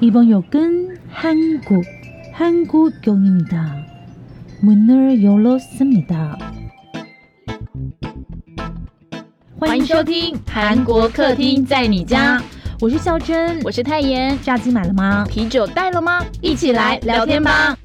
이번 역은 한국, 한국역입니다. 문을 열었습니다. 欢迎收听韩国客厅在你家，我是孝珍，我是泰妍。炸鸡买了吗？啤酒带了吗？一起来聊天吧！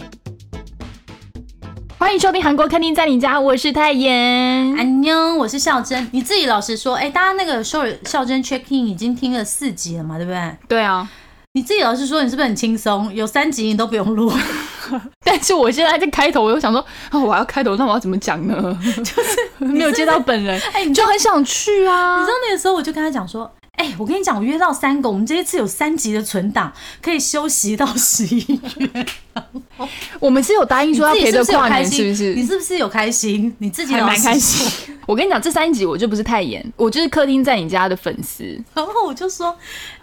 欢迎收听韩国客厅在你家，我是泰妍。安妞，我是孝珍。你自己老实说，哎、大家那个首尔孝珍 check in 已经听了四集了嘛，对不对？对啊， 你自己老是说，你是不是很轻松？有三集你都不用录，但是我现在在开头，我又想说，啊，我要开头，那我要怎么讲呢？就是没有接到本人，哎、你就很想去啊你知。道那个时候我就跟他讲说，哎、我跟你讲，我约到三个，我们这一次有三集的存档，可以休息到十一月。我们是有答应说要陪着跨年，是不是？你是不是有开心？你自己还蛮。开心。我跟你讲，这三集我就不是太严，我就是客厅在你家的粉丝。然后我就说，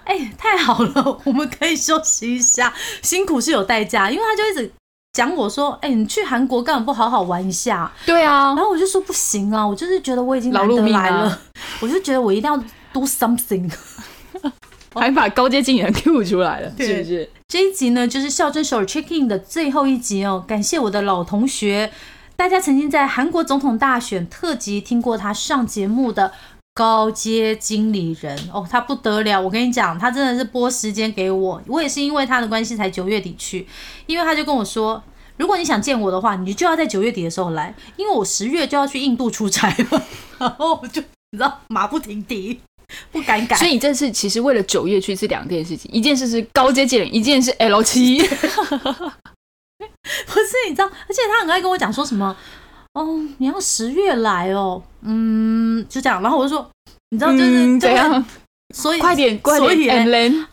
哎、太好了，我们可以休息一下，辛苦是有代价。因为他就一直讲我说，哎、你去韩国干嘛不好好玩一下？对啊然，后我就说不行啊，我就是觉得我已经难得来了，我就觉得我一定要 do something。还把高阶经理人 Q 出来了，是不是？这一集呢，就是校正首尔 check in 的最后一集哦。感谢我的老同学，大家曾经在韩国总统大选特辑听过他上节目的高阶经理人哦，他不得了，我跟你讲，他真的是拨时间给我，我也是因为他的关系才九月底去，因为他就跟我说。如果你想见我的话，你就要在九月底的时候来，因为我十月就要去印度出差了，然后我就你知道马不停蹄，不敢改。所以你这次其实为了九月去是两件事情，一件事是高阶技能，一件是 L 七。不是，你知道，而且他很爱跟我讲说什么，哦，你要十月来哦，嗯，就这样，然后我就说，你知道，就是、嗯，就会怎样？所以快点，快所以点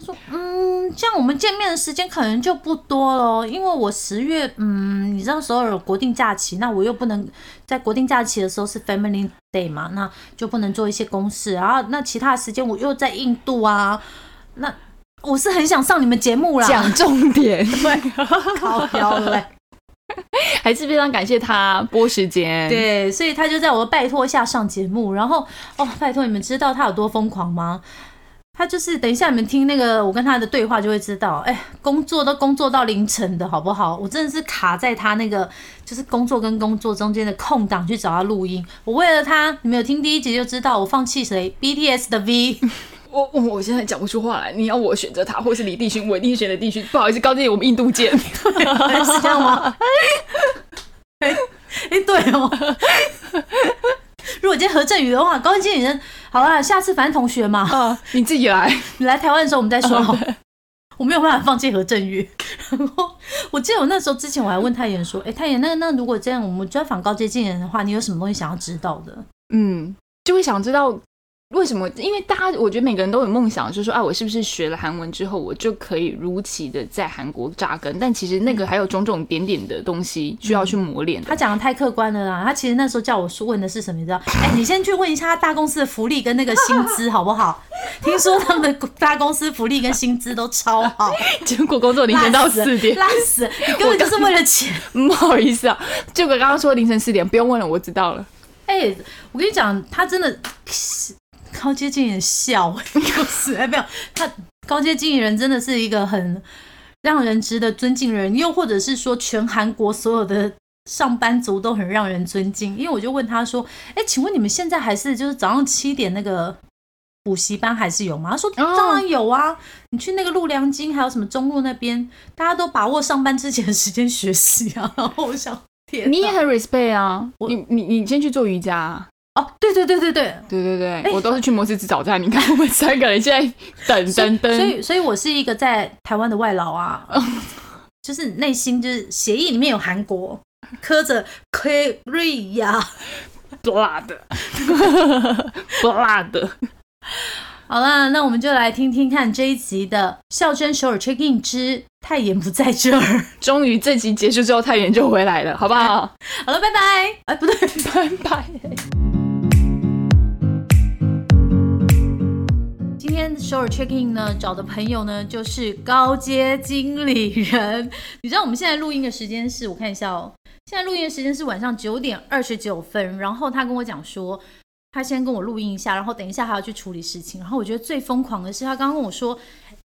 说，嗯，这样我们见面的时间可能就不多了，因为我十月，嗯，你知道首尔有国定假期，那我又不能在国定假期的时候是 Family Day 嘛，那就不能做一些公事，然后那其他的时间我又在印度啊，那我是很想上你们节目啦，讲重点，对，靠腰嘞。还是非常感谢他拨时间。，对，所以他就在我的拜托下上节目，然后哦，拜托你们知道他有多疯狂吗？他就是等一下你们听那个我跟他的对话就会知道，哎，工作都工作到凌晨的好不好？我真的是卡在他那个就是工作跟工作中间的空档去找他录音。我为了他，你们有听第一集就知道我放弃谁？BTS 的 V，我我我现在讲不出话来，你要我选择他，或是李帝勋，我一定选择帝勋。不好意思，高经理，我们印度见。是这样吗？哎哎，对哦。如果今天何振宇的话，高级经理人，好了，下次反正同学嘛，啊，你自己来。你来台湾的时候我们再说好了。我没有办法放弃何振宇。然后我记得我那时候之前我还问太妍说：“哎、太妍，那那如果这样，我们专访高阶经理人的话，你有什么东西想要知道的嗯，就会想知道为什么？因为大家，我觉得每个人都有梦想，就是说，啊，我是不是学了韩文之后，我就可以如期的在韩国扎根？但其实那个还有种种点点的东西需要去磨练？”的。他讲的太客观了啦。他其实那时候叫我说问的是什么？你知道？哎、你先去问一下他大公司的福利跟那个薪资好不好？听说他们的大公司福利跟薪资都超好，结果工作凌晨到四点，烂死！你根本就是为了钱。嗯 不好意思啊，结果刚刚说凌晨四点，不用问了，我知道了。哎、我跟你讲，他真的高阶经理人笑，就是哎，没有他高阶经理人真的是一个很让人值得尊敬的人，又或者是说全韩国所有的上班族都很让人尊敬。因为我就问他说：“哎、请问你们现在还是就是早上七点那个补习班还是有吗？”他说：“当然有啊，你去那个陆良京还有什么中路那边，大家都把握上班之前的时间学习啊。”然后我想，天，你也很 respect 啊，你你你先去做瑜伽啊、哦，对对对对对，对对对，我都是去摩斯吃早餐。你看我们三个人现在等等等，所以，所以我是一个在台湾的外劳啊，就是内心就是协议里面有韩国，刻着 Korea。blood blood。好啦，那我们就来听听看这一集的孝真首尔 check in 之泰妍不在这儿。终于这集结束之后，太妍就回来了，好不好？好了，拜拜。哎，不对，拜拜。今天首尔 check in 呢找的朋友呢就是高阶经理人。你知道我们现在录音的时间是我看一下哦，现在录音的时间是晚上九点二十九分。然后他跟我讲说，他先跟我录音一下，然后等一下还要去处理事情。然后我觉得最疯狂的是，他刚刚跟我说，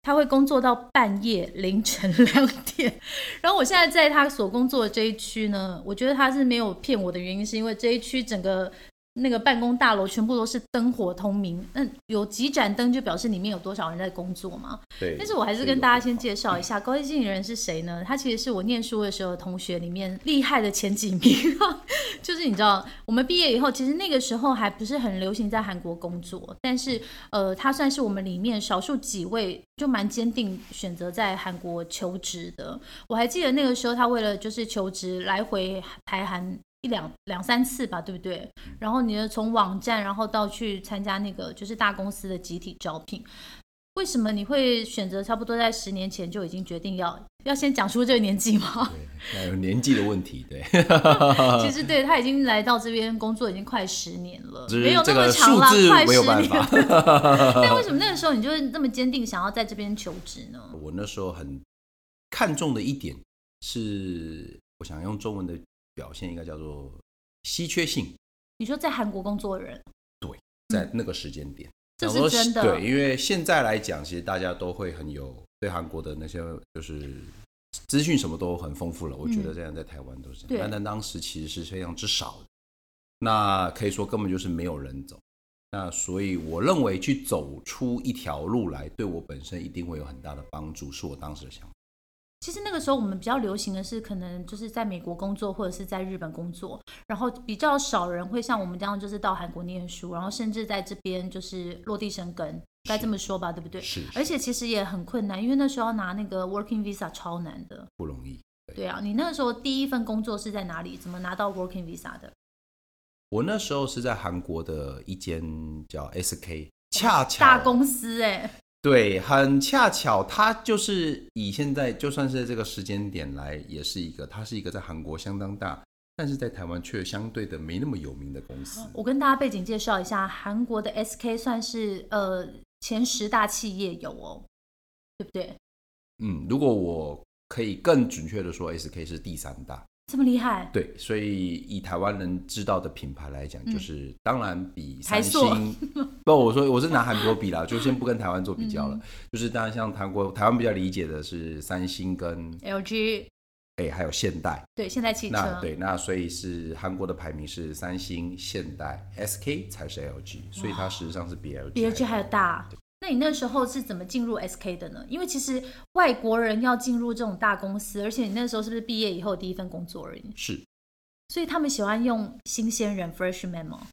他会工作到半夜凌晨两点。然后我现在在他所工作的这一区呢，我觉得他是没有骗我的原因，是因为这一区整个。那个办公大楼全部都是灯火通明，那有几盏灯就表示里面有多少人在工作嘛？对。但是我还是跟大家先介绍一下高级经理人是谁呢？他其实是我念书的时候同学里面厉害的前几名。就是你知道，我们毕业以后，其实那个时候还不是很流行在韩国工作，但是呃，他算是我们里面少数几位就蛮坚定选择在韩国求职的。我还记得那个时候，他为了就是求职来回台韩。一两两三次吧，对不对？然后你从网站，然后到去参加那个就是大公司的集体招聘。为什么你会选择差不多在十年前就已经决定要要先讲出这个年纪吗？对，有年纪的问题，对。其实对他已经来到这边工作已经快十年了，没有那么长了，快十年。但为什么那个时候你就是那么坚定想要在这边求职呢？我那时候很看重的一点是，我想用中文的。表现应该叫做稀缺性。你说在韩国工作的人，对，在那个时间点，这是真的。对，因为现在来讲，其实大家都会很有对韩国的那些就是资讯什么都很丰富了。我觉得这样在台湾都是这样，但当时其实是非常之少的。那可以说根本就是没有人走。那所以我认为去走出一条路来，对我本身一定会有很大的帮助，是我当时的想法。其实那个时候我们比较流行的是，可能就是在美国工作或者是在日本工作，然后比较少人会像我们这样，就是到韩国念书，然后甚至在这边就是落地生根，该这么说吧，对不对？是。而且其实也很困难，因为那时候要拿那个 Working Visa 超难的，不容易。对啊，你那个时候第一份工作是在哪里？怎么拿到 Working Visa 的？我那时候是在韩国的一间叫 SK，恰巧大公司哎。对，很恰巧，他就是以现在就算是这个时间点来，也是一个，它是一个在韩国相当大，但是在台湾却相对的没那么有名的公司。我跟大家背景介绍一下，韩国的 SK 算是呃前十大企业有哦，对不对？嗯，如果我可以更准确的说，SK 是第三大。这么厉害？对，所以以台湾人知道的品牌来讲，就是当然比三星 不，我说我是拿韩国比啦，就先不跟台湾做比较了。就是当然像韩国台湾比较理解的是三星跟 LG，哎，还有现代，对，现代汽车，对，那所以是韩国的排名是三星、现代、SK 才是 LG，所以它实际上是比 LG 比 LG 还要大。那你那时候是怎么进入 SK 的呢？因为其实外国人要进入这种大公司，而且你那时候是不是毕业以后第一份工作而已？是。所以他们喜欢用新鲜人 （freshman） 吗？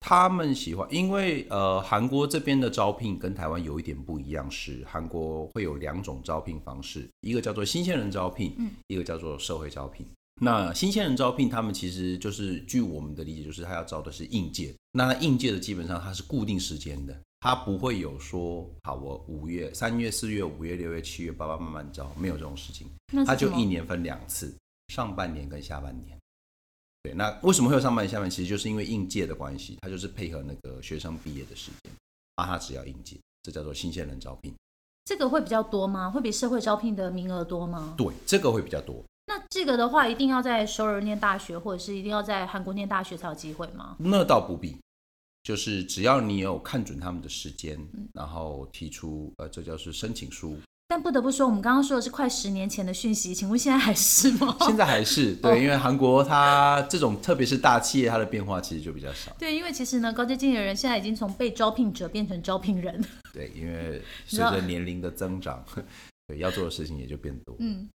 他们喜欢，因为呃，韩国这边的招聘跟台湾有一点不一样，是韩国会有两种招聘方式，一个叫做新鲜人招聘，嗯，一个叫做社会招聘。那新鲜人招聘，他们其实就是据我们的理解，就是他要招的是应届。那应届的基本上他是固定时间的。他不会有说好，我五月、三月、四月、五月、六月、七月，爸爸慢慢招，没有这种事情。他就一年分两次，上半年跟下半年。对，那为什么会有上半年、下半年？其实就是因为应届的关系，他就是配合那个学生毕业的时间，啊，他只要应届，这叫做新鲜人招聘。这个会比较多吗？会比社会招聘的名额多吗？对，这个会比较多。那这个的话，一定要在首尔念大学，或者是一定要在韩国念大学才有机会吗？那倒不必。就是只要你有看准他们的时间，然后提出呃，这叫是申请书。但不得不说，我们刚刚说的是快十年前的讯息，请问现在还是吗？现在还是对，因为韩国它这种特别是大企业，它的变化其实就比较少。对，因为其实呢，高阶经理人现在已经从被招聘者变成招聘人。对，因为 随着年龄的增长，对要做的事情也就变多。嗯。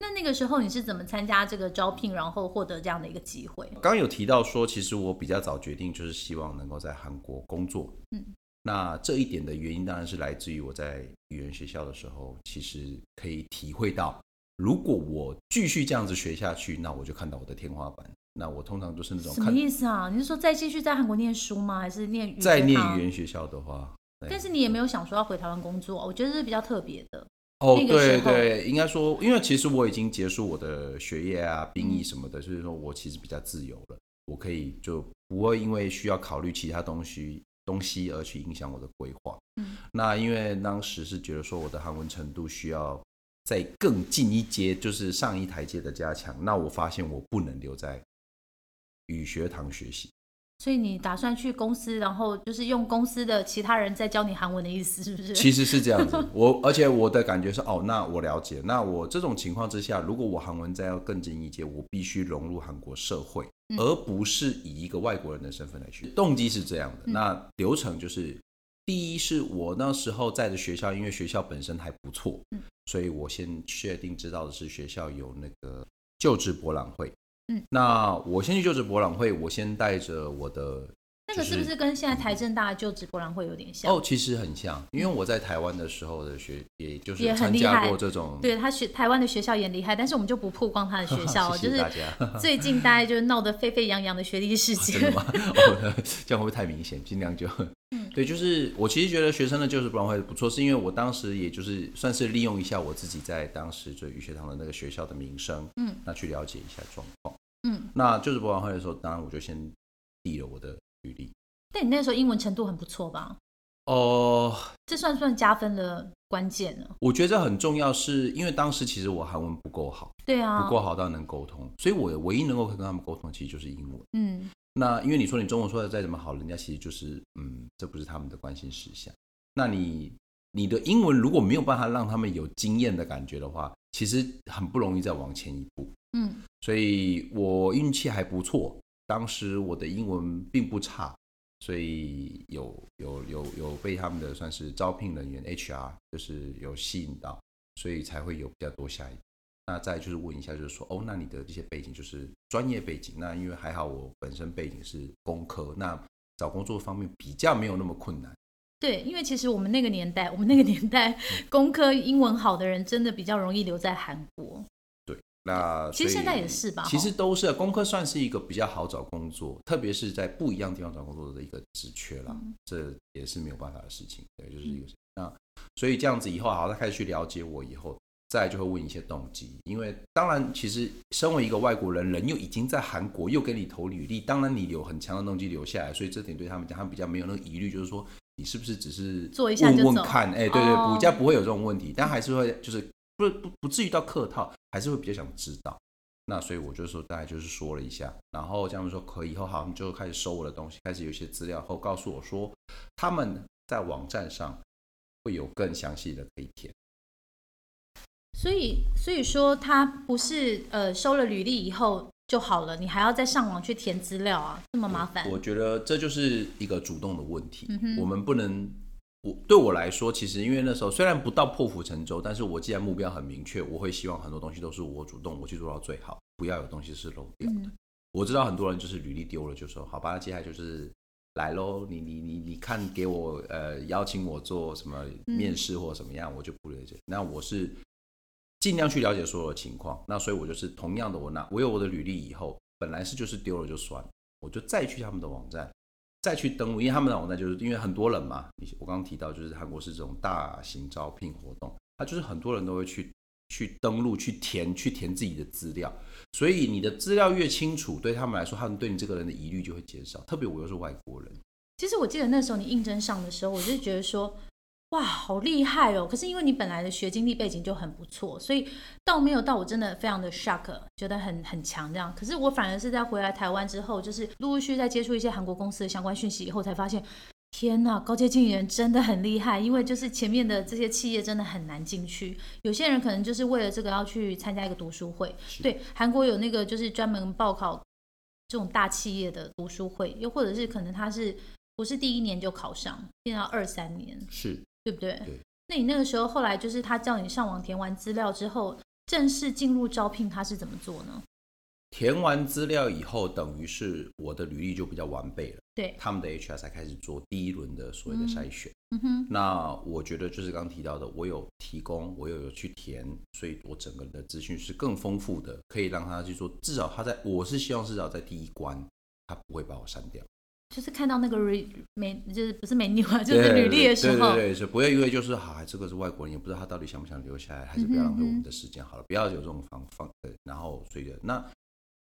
那那个时候你是怎么参加这个招聘，然后获得这样的一个机会？刚有提到说，其实我比较早决定，就是希望能够在韩国工作。嗯，那这一点的原因当然是来自于我在语言学校的时候，其实可以体会到，如果我继续这样子学下去，那我就看到我的天花板。那我通常都是那种什么意思啊？你是说再继续在韩国念书吗？还是念在念语言学校的话？但是你也没有想说要回台湾工作，我觉得是比较特别的。哦，对对，应该说，因为其实我已经结束我的学业啊、兵役什么的，所以说我其实比较自由了，我可以就不会因为需要考虑其他东西东西而去影响我的规划。嗯，那因为当时是觉得说我的韩文程度需要再更进一阶，就是上一台阶的加强。那我发现我不能留在语学堂学习，所以你打算去公司，然后就是用公司的其他人在教你韩文的意思，是不是？其实是这样子，我而且我的感觉是，哦，那我了解。那我这种情况之下，如果我韩文再要更进一阶，我必须融入韩国社会，而不是以一个外国人的身份来去。动机是这样的，那流程就是，第一是我那时候在的学校，因为学校本身还不错，所以我先确定知道的是学校有那个就职博览会。嗯，那我先去就职博览会，我先带着我的那个是不是跟现在台政大就职博览会有点像？哦，其实很像，因为我在台湾的时候的学，也就是也很参加厉害过这种。对他学台湾的学校也厉害，但是我们就不曝光他的学校，就是谢谢大家。最近大家就是闹得沸沸扬扬的学历事件。真的吗？哦，这样会不会太明显？尽量就，嗯对，就是我其实觉得学生的就是博览会不错，是因为我当时也就是算是利用一下我自己在当时就语学堂的那个学校的名声，嗯，那去了解一下状况。嗯，那就是博览会的时候，当然我就先递了我的履历。但你那时候英文程度很不错吧？哦、这算不算加分的关键呢？我觉得这很重要，是因为当时其实我韩文不够好，对啊，不够好到能沟通，所以我唯一能够跟他们沟通，其实就是英文。嗯，那因为你说你中文说的再怎么好，人家其实就是嗯，这不是他们的关心事项。那你你的英文如果没有办法让他们有经验的感觉的话，其实很不容易再往前一步。嗯，所以我运气还不错，当时我的英文并不差，所以有有有有被他们的算是招聘人员 HR 就是有吸引到，所以才会有比较多下一步。那再就是问一下，就是说哦，那你的这些背景就是专业背景，那因为还好我本身背景是工科，那找工作方面比较没有那么困难。对，因为其实我们那个年代，我们那个年代嗯 工科英文好的人真的比较容易留在韩国。对那其实现在也是吧其实都是啊工科算是一个比较好找工作，特别是在不一样地方找工作的一个职缺啦，嗯这也是没有办法的事情。对，就是一个、那所以这样子以后好，他开始去了解我以后，再就会问一些动机，因为当然其实身为一个外国人，人又已经在韩国又给你投履历，当然你有很强的动机留下来，所以这点对他们讲，他们比较没有那个疑虑，就是说你是不是只是做一下问问看，哎、对对，哦比较不会有这种问题，但还是会就是不不不至于到客套，还是会比较想知道。那所以我就说，大概就是说了一下，然后这样说可以以后好，他们就开始收我的东西，开始有一些资料后告诉我说，他们在网站上会有更详细的可以填。所以，所以说他不是呃收了履历以后就好了，你还要再上网去填资料啊，这么麻烦。我觉得这就是一个主动的问题，嗯我们不能。我对我来说，其实因为那时候虽然不到破釜沉舟，但是我既然目标很明确，我会希望很多东西都是我主动我去做到最好，不要有东西是漏掉的。嗯我知道很多人就是履历丢了就说好吧，那接下来就是来喽，你你你你看给我呃邀请我做什么面试或怎么样，我就不了解。那我是尽量去了解所有的情况，那所以我就是同样的，我拿我有我的履历以后，本来是就是丢了就算，我就再去他们的网站。再去登录，因为他们的网站就是因为很多人嘛，我刚刚提到就是韩国是这种大型招聘活动，他就是很多人都会去去登录、去填、去填自己的资料，所以你的资料越清楚，对他们来说，他们对你这个人的疑虑就会减少。特别我又是外国人，其实我记得那时候你应征上的时候，我就觉得说，哇，好厉害哦！可是因为你本来的学经历背景就很不错，所以倒没有到我真的非常的 shock，觉得很很强这样。可是我反而是在回来台湾之后，就是陆陆续续在接触一些韩国公司的相关讯息以后，才发现。天呐，高阶经理人真的很厉害，因为就是前面的这些企业真的很难进去。有些人可能就是为了这个要去参加一个读书会，对，韩国有那个就是专门报考这种大企业的读书会，又或者是可能他是不是第一年就考上，变到二三年，是对不对？对。那你那个时候后来就是他叫你上网填完资料之后，正式进入招聘，他是怎么做呢？填完资料以后，等于是我的履历就比较完备了，对，他们的 HR 才开始做第一轮的所谓的筛选。嗯哼，那我觉得就是刚刚提到的，我有提供，我有有去填，所以我整个的资讯是更丰富的，可以让他去做。至少他在，我是希望至少在第一关，他不会把我删掉。就是看到那个 re 美，就是不是美女啊，就是履历的时候，对对对，是不要因为就是好，这个是外国人，也不知道他到底想不想留下来，还是不要浪费我们的时间好了，不要有这种方方对，然后随着那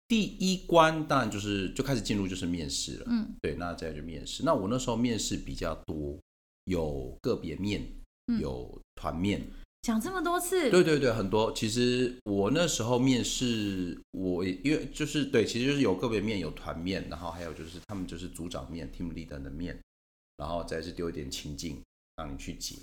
第一关当然就是就开始进入就是面试了，嗯，对，那再来就面试。那我那时候面试比较多，有个别面，嗯。有团面，讲这么多次，对对对，很多。其实我那时候面试，我因为就是对，其实就是有个别面，有团面，然后还有就是他们就是组长面、team leader 的面，然后再是丢一点情境让你去解。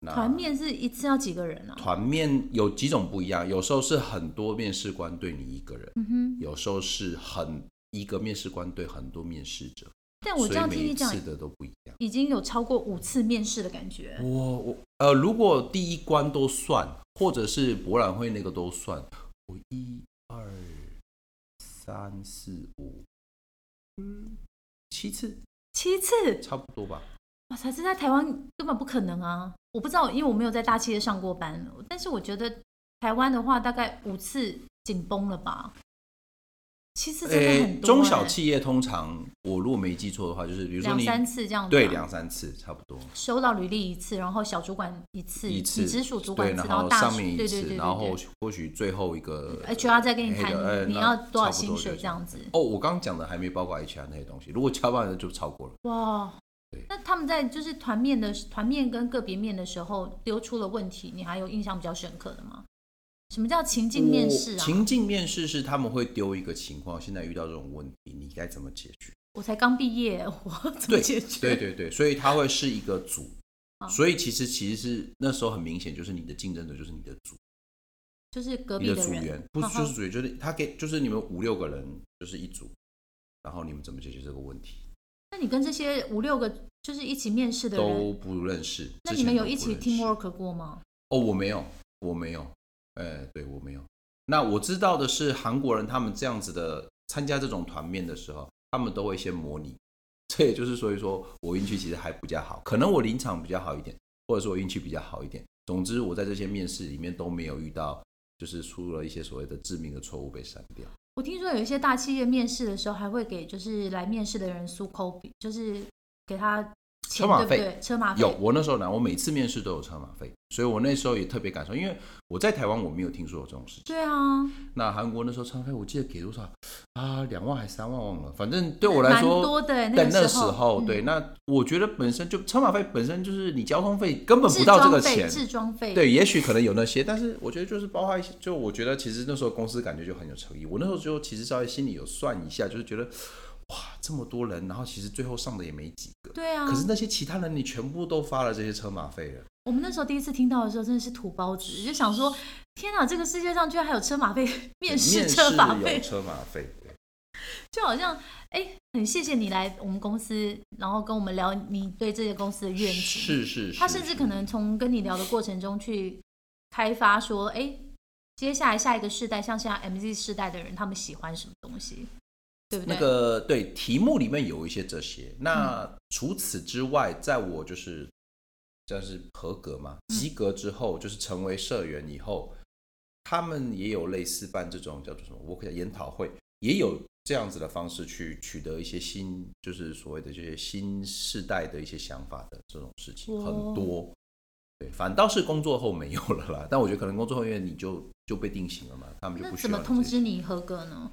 那团面是一次要几个人啊？团面有几种不一样，有时候是很多面试官对你一个人，嗯哼，有时候是很一个面试官对很多面试者，但我这样听你讲次，的都不一样。已经有超过五次面试的感觉。我我呃，如果第一关都算，或者是博览会那个都算，我一二三四五，嗯，七次七次，差不多吧。哇塞，这在台湾根本不可能啊！我不知道，因为我没有在大企业上过班，但是我觉得台湾的话，大概五次紧绷了吧？七次真的很多、中小欸企业通常我如果没记错的话，就是比如说两三次这样对两三次差不多。收到履历一次，然后小主管一次，一次，你直属主管对，一次，然后大属上面一次，对对对对然后或许最后一个 HR 再跟你谈你要多少薪水就这样子哦，我刚刚讲的还没包括 HR 那些东西，如果加班的就超过了。哇对。那他们在就是团面的团面跟个别面的时候丢出了问题，你还有印象比较深刻的吗？什么叫情境面试啊？情境面试是他们会丢一个情况，现在遇到这种问题，你该怎么解决？我才刚毕业，我怎么解决？对对对，所以他会是一个组，所以其实其实是那时候很明显，就是你的竞争者就是你的组，就是隔你壁人，的组员，不是就是组员，就是他给就是你们五六个人就是一组，然后你们怎么解决这个问题？那你跟这些五六个就是一起面试的人都，不认识。那你们有一起 teamwork 过吗？哦，我没有，我没有，哎，对我没有。那我知道的是，韩国人他们这样子的参加这种团面的时候，他们都会先模拟。这也就是所以说我运气其实还比较好，可能我临场比较好一点，或者说我运气比较好一点。总之，我在这些面试里面都没有遇到，就是出了一些所谓的致命的错误被删掉。我听说有一些大企业面试的时候，还会给就是来面试的人苏扣比，就是给他钱，车马费对不对？车马费有，我那时候呢，我每次面试都有车马费，所以我那时候也特别感受，因为我在台湾我没有听说有这种事情。对啊，那韩国那时候车马费我记得给多少啊？两万还三万忘了，反正对我来说蛮多的欸那时候，嗯对，那我觉得本身就车马费本身就是你交通费根本不到这个，钱，置装费，对，也许可能有那些，但是我觉得就是包括一些，就我觉得其实那时候公司感觉就很有诚意。我那时候就其实稍微心里有算一下，就是觉得哇，这么多人，然后其实最后上的也没几个。对啊。可是那些其他人，你全部都发了这些车马费了，我们那时候第一次听到的时候，真的是土包子，就想说，天哪，这个世界上居然还有车马费、面试车马费有，车马费，就好像，哎，很谢谢你来我们公司，然后跟我们聊你对这些公司的愿景。是是是，是他甚至可能从跟你聊的过程中去开发说，哎，接下来下一个世代，像现在 MZ 世代的人，他们喜欢什么东西，对不对？那个对题目里面有一些这些。嗯那除此之外，在我就是就是合格嘛，嗯及格之后，就是成为社员以后，他们也有类似办这种叫做什么，我可以研讨会，也有这样子的方式去取得一些新，就是所谓的这些新世代的一些想法的这种事情哦很多。对，反倒是工作后没有了啦。但我觉得可能工作后因为你就就被定型了嘛，他们就不需要怎么通知你合格呢？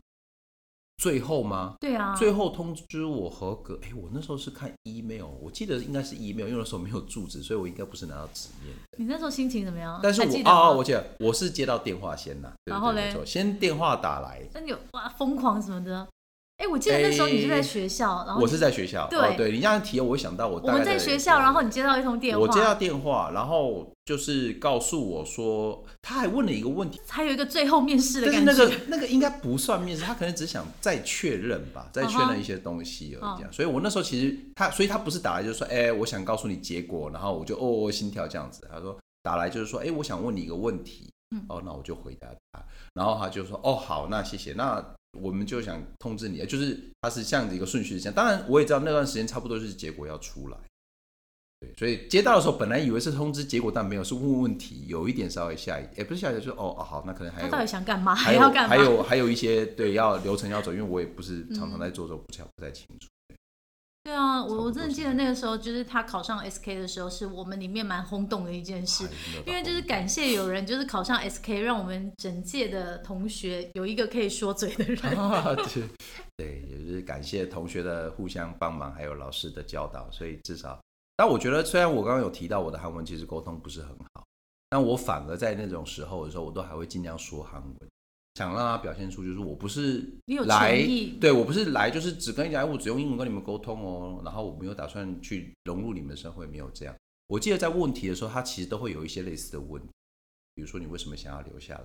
最后吗？对啊，最后通知我合格。哎，我那时候是看 email，我记得应该是 email，因为那时候没有住址，所以我应该不是拿到纸面的。你那时候心情怎么样？但是我还记得吗哦哦，我记得我是接到电话先呐，然后嘞先电话打来，那你有哇疯狂什么的？哎，我记得那时候你是在学校，然后我是在学校，对哦对你这样提，我会想到我我们在学校，然后你接到一通电话，我接到电话，然后就是告诉我说，他还问了一个问题，还有一个最后面试的但是感觉。那 个那个应该不算面试，他可能只想再确认吧，再确认一些东西而已。嗯这样，所以我那时候其实他，所以他不是打来就是说，哎、我想告诉你结果，然后我就哦哦心跳这样子。他说打来就是说，哎、我想问你一个问题，嗯哦，那我就回答他，然后他就说，哦好，那谢谢，那我们就想通知你，就是他是这样的一个顺序是这样。当然我也知道那段时间差不多就是结果要出来。对，所以接到的时候，本来以为是通知结果，但没有，是问问问题，有一点稍微下一，也不是下一跳，就是哦哦好，那可能还有他到底想干嘛？还要干嘛？还有还有一些对要流程要走，因为我也不是常常在做这种，不太不太清楚。对啊，我我真的是记得那个时候，就是他考上 SK 的时候，是我们里面蛮轰动的一件事因为就是感谢有人就是考上 SK，让我们整届的同学有一个可以说嘴的人。啊，对 对，也就是感谢同学的互相帮忙，还有老师的教导，所以至少，但我觉得虽然我刚刚有提到我的韩文其实沟通不是很好，但我反而在那种时候的时候，我都还会尽量说韩文，想让他表现出就是我不是来，对我不是来就是只跟你讲，哎我只用英文跟你们沟通哦，然后我没有打算去融入你们的社会，没有这样。我记得在问题的时候，他其实都会有一些类似的问题，比如说你为什么想要留下来，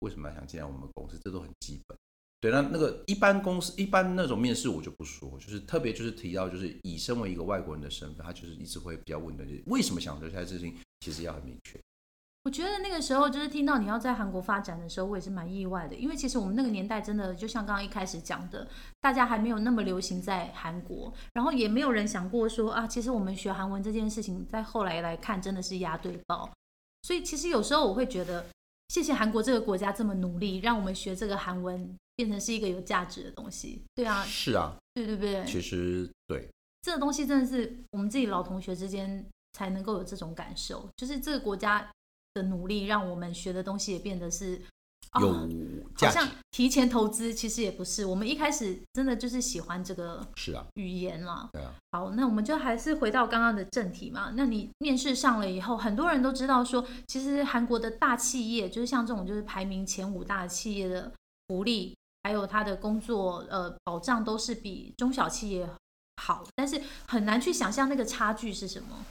为什么要想进来我们公司，这都很基本。对，那那个一般公司一般那种面试我就不说，就是特别就是提到就是以身为一个外国人的身份，他就是一直会比较问的，就是为什么想留下来这事情，其实要很明确。我觉得那个时候就是听到你要在韩国发展的时候，我也是蛮意外的，因为其实我们那个年代真的就像刚刚一开始讲的，大家还没有那么流行在韩国，然后也没有人想过说啊，其实我们学韩文这件事情，在后来来看真的是压对宝。所以其实有时候我会觉得，谢谢韩国这个国家这么努力，让我们学这个韩文变成是一个有价值的东西。对啊，是啊，对对对，其实对，这个东西真的是我们自己老同学之间才能够有这种感受，就是这个国家的努力，让我们学的东西也变得是啊有好像，提前投资，其实也不是。我们一开始真的就是喜欢这个是啊，语言啦。对啊，好，那我们就还是回到刚刚的正题嘛。那你面试上了以后，很多人都知道说，其实韩国的大企业，就是像这种就是排名前五大企业的福利，还有他的工作呃保障都是比中小企业好，但是很难去想象那个差距是什么。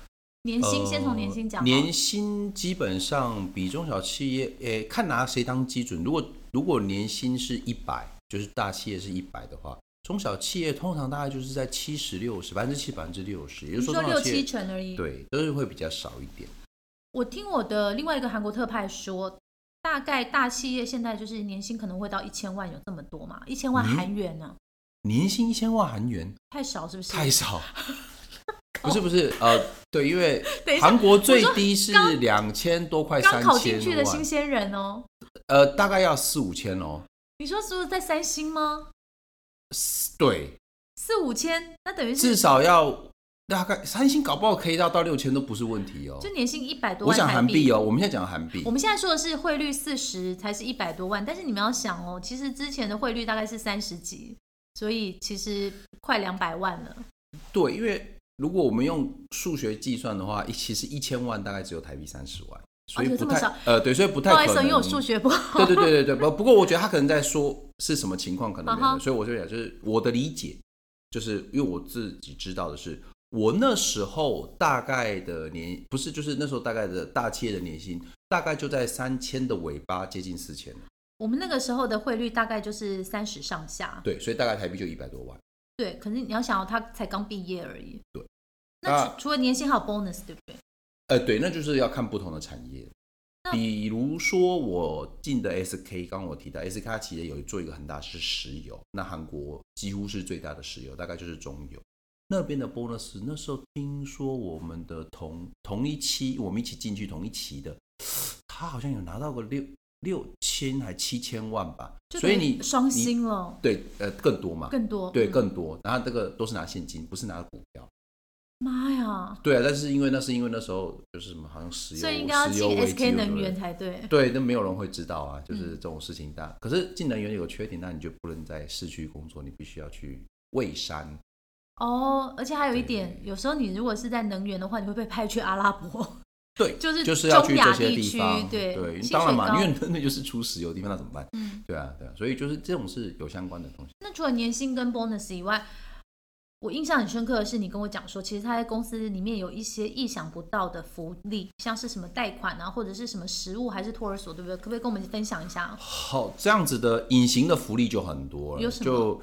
年薪、先从年薪讲，呃年薪基本上比中小企业，诶、看拿谁当基准。如果如果年薪是一百，就是大企业是一百的话，中小企业通常大概就是在七十六十，百分之七百分之六十，也就是说六七成而已。对都是会比较少一点。我听我的另外一个韩国特派说，大概大企业现在就是年薪可能会到一千万，有这么多嘛？一千万嗯韩元呢、年薪一千万韩元太少是不是？太少。不是不是，呃，对，因为 韩国最低是刚两千多块，三刚考进，去的新鲜人哦。呃，大概要四五千哦。你说是不是在三星吗？对，四五千，那等于至少要大概三星搞不好可以到到六千都不是问题哦。就年薪一百多万我讲万韩币哦，我们现在讲韩币我，们现在说的是汇率四十才是一百多万，但是你们要想哦，其实之前的汇率大概是三十几，所以其实快两百万了。对，因为如果我们用数学计算的话，一其实一千万大概只有台币三十万，所以不太呃对，所以不太不好意思。因为我数学不好。对对对对对，不不过我觉得他可能在说是什么情况，可能没有所以我就讲，就是我的理解，就是因为我自己知道的是，我那时候大概的年不是，就是那时候大概的大企业的年薪大概就在三千的尾巴，接近四千我们那个时候的汇率大概就是三十上下。对，所以大概台币就一百多万。对，可是你要想哦，他才刚毕业而已。对。那那除除了年薪还有 bonus，对不对？呃，对，那就是要看不同的产业。比如说我进的 SK，刚刚我提到 SK 它其实有做一个很大是石油，那韩国几乎是最大的石油，大概就是中油。那边的 bonus，那时候听说我们的同同一期，我们一起进去同一期的，他好像有拿到个六六千还七千万吧，所以你双薪了，对呃更多嘛，更多。对嗯更多，然后这个都是拿现金，不是拿股票。妈呀！对啊，但是因为那是因为那时候就是什么，好像石油，所以应该要进 SK 能源才对。对，那没有人会知道啊，就是嗯这种事情大。可是进能源有个缺点，那你就不能在市区工作，你必须要去蔚山。哦，而且还有一对点，有时候你如果是在能源的话，你会被派去阿拉伯，对，就是就是要去这些地方。对对，薪当然嘛，因为那那就是出石油的地方，那怎么办？嗯，对啊，对啊，所以就是这种是有相关的东西。那除了年薪跟 bonus 以外，我印象很深刻的是，你跟我讲说，其实他在公司里面有一些意想不到的福利，像是什么贷款啊，或者是什么食物，还是托儿所，对不对？可不可以跟我们分享一下？好，这样子的隐形的福利就很多了。有什么就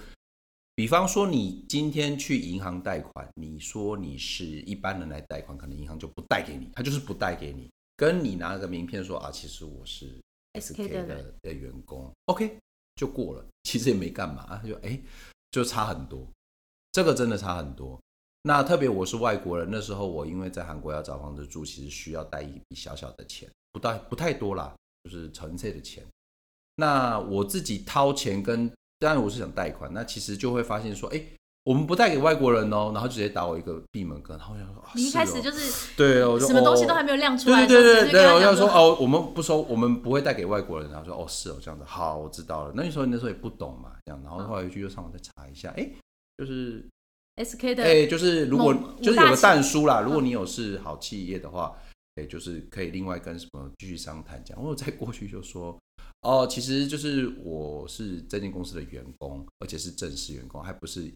比方说，你今天去银行贷款，你说你是一般人来贷款，可能银行就不贷给你，他就是不贷给你。跟你拿个名片说啊，其实我是 SK 的的的员工，OK 就过了，其实也没干嘛，就哎、就差很多，这个真的差很多。那特别我是外国人，那时候我因为在韩国要找房子住，其实需要带一笔小小的钱，不太不太多啦，就是纯粹的钱。那我自己掏钱跟，当然我是想贷款，那其实就会发现说，哎、我们不贷给外国人哦，然后直接打我一个闭门羹，然后我想说，啊你一开始就是对，我就什么东西哦都还没有亮出来对对对我要要说哦，我们不收，我们不会贷给外国人。然后说哦，是哦，这样子，好，我知道了。那时候那时候也不懂嘛，这样，然后后来一句就上网再查一下，哎，就是，SK 的，哎，就是如果就是有个蛋书啦，如果你有是好企业的话，哎，就是可以另外跟什么继续商谈这样。我在过去就说，哦，其实就是我是这间公司的员工，而且是正式员工，还不是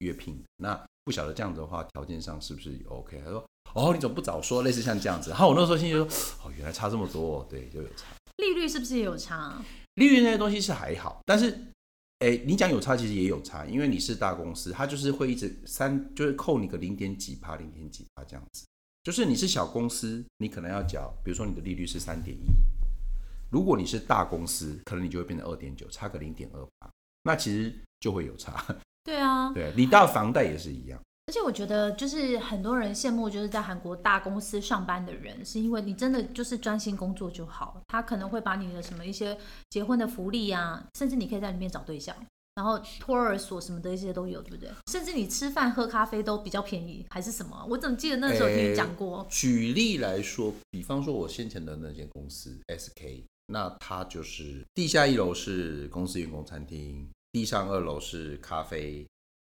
约聘的。那不晓得这样子的话，条件上是不是 OK？他说，哦，你怎么不早说？类似像这样子。然后我那时候心里就说，哦，原来差这么多，对，就有差。利率是不是也有差？利率那些东西是还好，但是，哎，你讲有差，其实也有差，因为你是大公司，它就是会一直三，就是扣你个零点几帕、零点几帕这样子。就是你是小公司，你可能要缴，比如说你的利率是三点一，如果你是大公司，可能你就会变成二点九，差个零点二八，那其实就会有差。对啊，对你到房贷也是一样。而且我觉得，就是很多人羡慕，就是在韩国大公司上班的人，是因为你真的就是专心工作就好。他可能会把你的什么一些结婚的福利啊，甚至你可以在里面找对象。然后托儿所什么的一些都有，对不对？甚至你吃饭喝咖啡都比较便宜，还是什么？我怎么记得那时候听你讲过？举例来说，比方说我先前的那间公司 SK，那它就是地下一楼是公司员工餐厅，地上二楼是咖啡，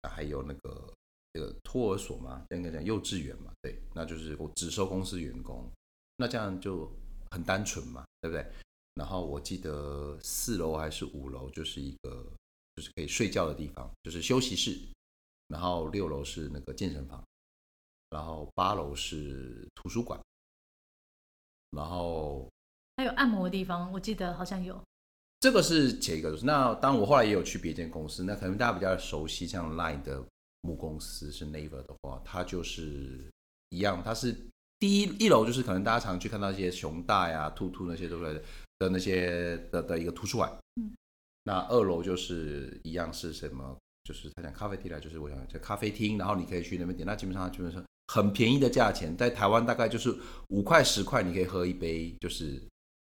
还有那个这个托儿所嘛，应该讲幼稚园嘛，对，那就是我只收公司员工，那这样就很单纯嘛，对不对？然后我记得四楼还是五楼就是一个。就是可以睡觉的地方，就是休息室，然后六楼是那个健身房，然后八楼是图书馆，然后还有按摩的地方，我记得好像有。这个是前一个，那当我后来也有去别间公司，那可能大家比较熟悉，像 Line 的母公司是 Naver 的话，它就是一样，它是第一一楼就是可能大家常去看到一些熊大呀、兔兔那些对不对的那些的的一个图书馆，嗯。那二楼就是一样是什么？就是他讲咖啡厅来，就是我想叫咖啡厅，然后你可以去那边点。那基本上基本上很便宜的价钱，在台湾大概就是五块十块，你可以喝一杯就是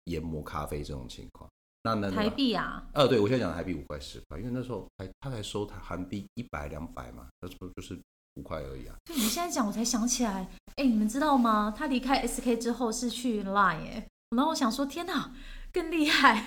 研磨咖啡这种情况。那那台币啊？呃，对我现在讲台币五块十块，因为那时候还他才收台韩币一百两百嘛，那不就是五块而已啊？对，你现在讲我才想起来，哎，你们知道吗？他离开 SK 之后是去 Line，哎，然后我想说，天哪，更厉害。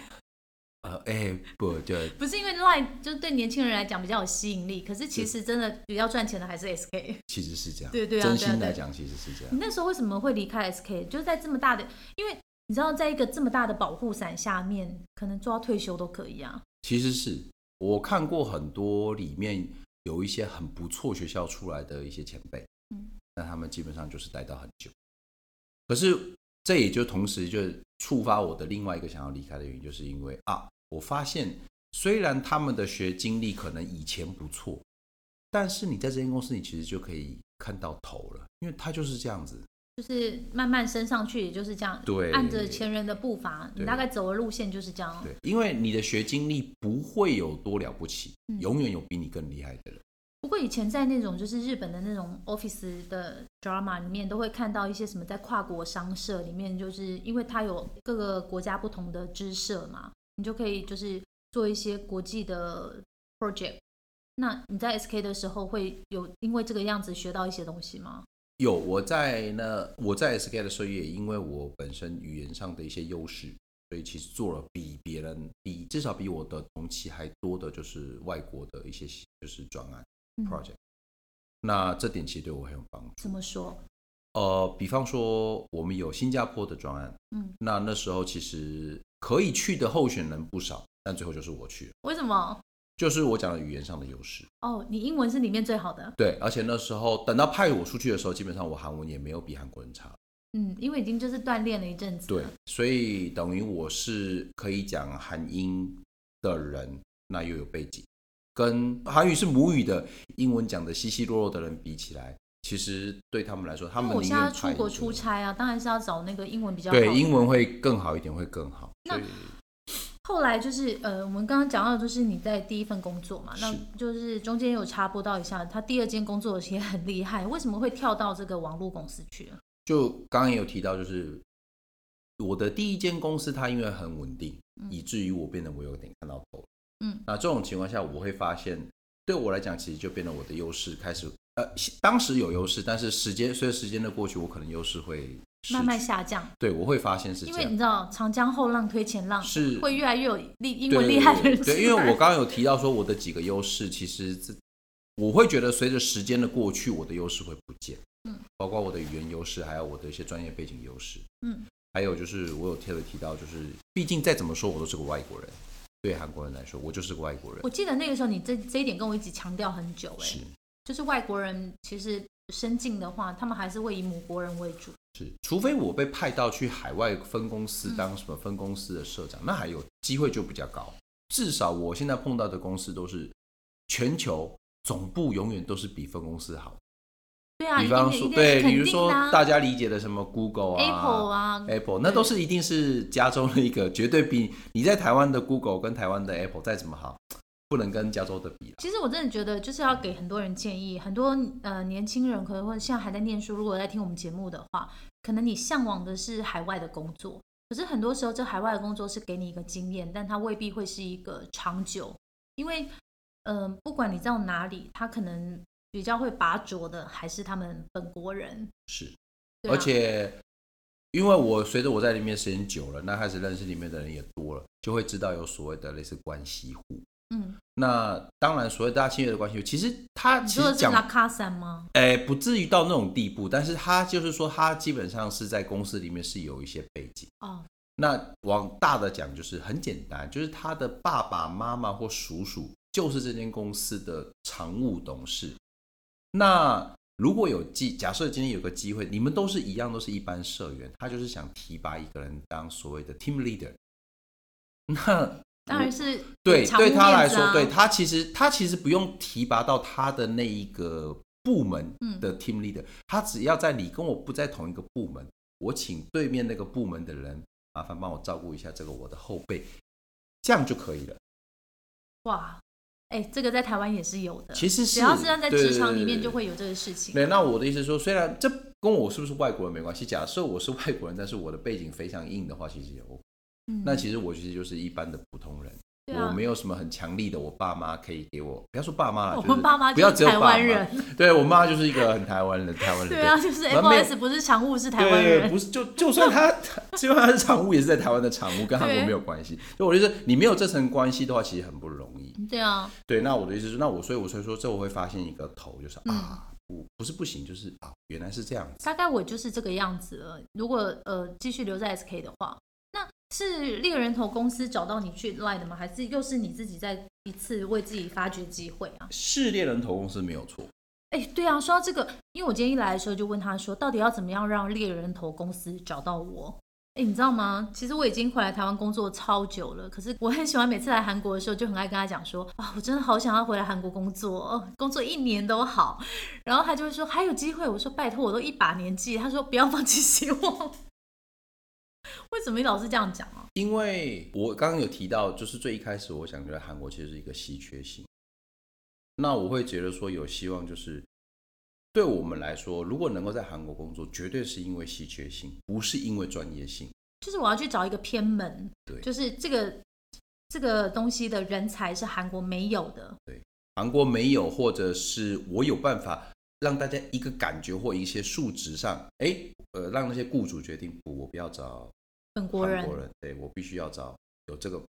呃，哎，不，对，不是因为 Line 就是对年轻人来讲比较有吸引力，可是其实真的比较赚钱的还是 SK。其实是这样，对对啊，真心来讲其实是这样。你那时候为什么会离开 SK？就是在这么大的，因为你知道，在一个这么大的保护伞下面，可能做到退休都可以啊。其实是我看过很多里面有一些很不错学校出来的一些前辈，嗯，那他们基本上就是待到很久。可是这也就同时就。触发我的另外一个想要离开的原因，就是因为啊，我发现虽然他们的学经历可能以前不错，但是你在这间公司，你其实就可以看到头了，因为他就是这样子，就是慢慢升上去，也就是这样，对，按着前人的步伐，你大概走的路线就是这样。对，因为你的学经历不会有多了不起，永远有比你更厉害的人。不过以前在那种就是日本的那种 office 的 drama 里面，都会看到一些什么在跨国商社里面，就是因为它有各个国家不同的支社嘛，你就可以就是做一些国际的 project。那你在 SK 的时候会有因为这个样子学到一些东西吗？有，我在那我在 SK 的时候，也因为我本身语言上的一些优势，所以其实做了比别人比至少比我的同期还多的，就是外国的一些就是专案。project，那这点其实对我很有帮助。怎么说？呃，比方说我们有新加坡的专案，嗯，那那时候其实可以去的候选人不少，但最后就是我去了。为什么？就是我讲的语言上的优势。哦，你英文是里面最好的。对，而且那时候等到派我出去的时候，基本上我韩文也没有比韩国人差。嗯，因为已经就是锻炼了一阵子。对，所以等于我是可以讲韩英的人，那又有背景。跟韩语是母语的英文讲的稀稀落落的人比起来，其实对他们来说，他们我现在出国出差啊，当然是要找那个英文比较好对英文会更好一点，会更好。那后来就是呃，我们刚刚讲到就是你在第一份工作嘛，那就是中间有插播到一下，他第二间工作也很厉害，为什么会跳到这个网络公司去？就刚刚也有提到，就是我的第一间公司，它因为很稳定，以至于我变得我有点看到头。嗯，那这种情况下，我会发现，对我来讲，其实就变得我的优势开始，呃，当时有优势，但是时间随着时间的过去，我可能优势会慢慢下降。对，我会发现是这样，因为你知道，长江后浪推前浪，是会越来越有厉英文厉害的人。对，因为我刚刚有提到说，我的几个优势，其实我会觉得随着时间的过去，我的优势会不见。嗯，包括我的语言优势，还有我的一些专业背景优势，嗯，还有就是我有特别提到，就是毕竟再怎么说我都是个外国人，对韩国人来说，我就是个外国人我，记得那个时候你这这一点跟我一直强调很久、哎，是就是外国人其实深进的话，他们还是会以母国人为主。是，除非我被派到去海外分公司当什么分公司的社长，那还有机会就比较高。至少我现在碰到的公司都是全球总部永远都是比分公司好。对啊，比方说，对，比如说大家理解的什么 Google 啊、Apple 啊 Apple，那都是一定是加州的一个绝对比你在台湾的 Google 跟台湾的 Apple 再怎么好，不能跟加州的比啦。其实我真的觉得，就是要给很多人建议，很多呃年轻人可能或者现在还在念书，如果在听我们节目的话，可能你向往的是海外的工作，可是很多时候这海外的工作是给你一个经验，但它未必会是一个长久，因为嗯、呃不管你到哪里，他可能比较会拔擢的还是他们本国人，是，啊而且因为我随着我在里面时间久了，那开始认识里面的人也多了，就会知道有所谓的类似关系户。嗯，那当然，所谓大家亲密的关系，其实他其实讲是拉卡山吗？哎，不至于到那种地步，但是他就是说，他基本上是在公司里面是有一些背景。哦，那往大的讲，就是很简单，就是他的爸爸妈妈或叔叔就是这间公司的常务董事。那如果有机，假设今天有个机会，你们都是一样，都是一般社员，他就是想提拔一个人当所谓的 team leader。那当然是对对他来说，对他其实他其实不用提拔到他的那一个部门嗯的 team leader，、他只要在你跟我不在同一个部门，我请对面那个部门的人麻烦帮我照顾一下这个我的后辈，这样就可以了。哇，哎，这个在台湾也是有的。其实是只要是在职场里面，就会有这个事情。对，那我的意思是说，虽然这跟我是不是外国人没关系，假设我是外国人，但是我的背景非常硬的话，其实也 OK。嗯那其实我其实就是一般的普通人。啊我没有什么很强力的，我爸妈可以给我，不要说爸妈了，我们爸妈不要就是台湾人，对我妈就是一个很台湾人，台湾人。对啊，就是然后没有 FOS 不是常务是台湾对，人，不是就就算他，就算他是常务，也是在台湾的常务，跟韩国没有关系。所以我觉得你没有这层关系的话，其实很不容易。对啊，对，那我的意思是，那我所以我所以说，这我会发现一个头，就是嗯啊，不不是不行，就是啊，原来是这样子。大概我就是这个样子了。如果呃继续留在 SK 的话，那是猎人头公司找到你去 line 的吗？还是又是你自己在一次为自己发掘机会啊？是猎人头公司没有错，哎，对啊，说到这个，因为我今天一来的时候就问他说，到底要怎么样让猎人头公司找到我？哎，你知道吗？其实我已经回来台湾工作超久了，可是我很喜欢每次来韩国的时候，就很爱跟他讲说，啊，我真的好想要回来韩国工作，哦，工作一年都好。然后他就会说还有机会，我说拜托，我都一把年纪，他说不要放弃希望。为什么你老是这样讲啊？因为我刚刚有提到，就是最一开始我想觉得韩国其实是一个稀缺性。那我会觉得说有希望，就是对我们来说，如果能够在韩国工作，绝对是因为稀缺性，不是因为专业性。就是我要去找一个偏门，对就是这个这个东西的人才是韩国没有的，对韩国没有，或者是我有办法让大家一个感觉或一些数值上，哎，呃，让那些雇主决定，不，我不要找本国人韩国人，对我必须要找有这个，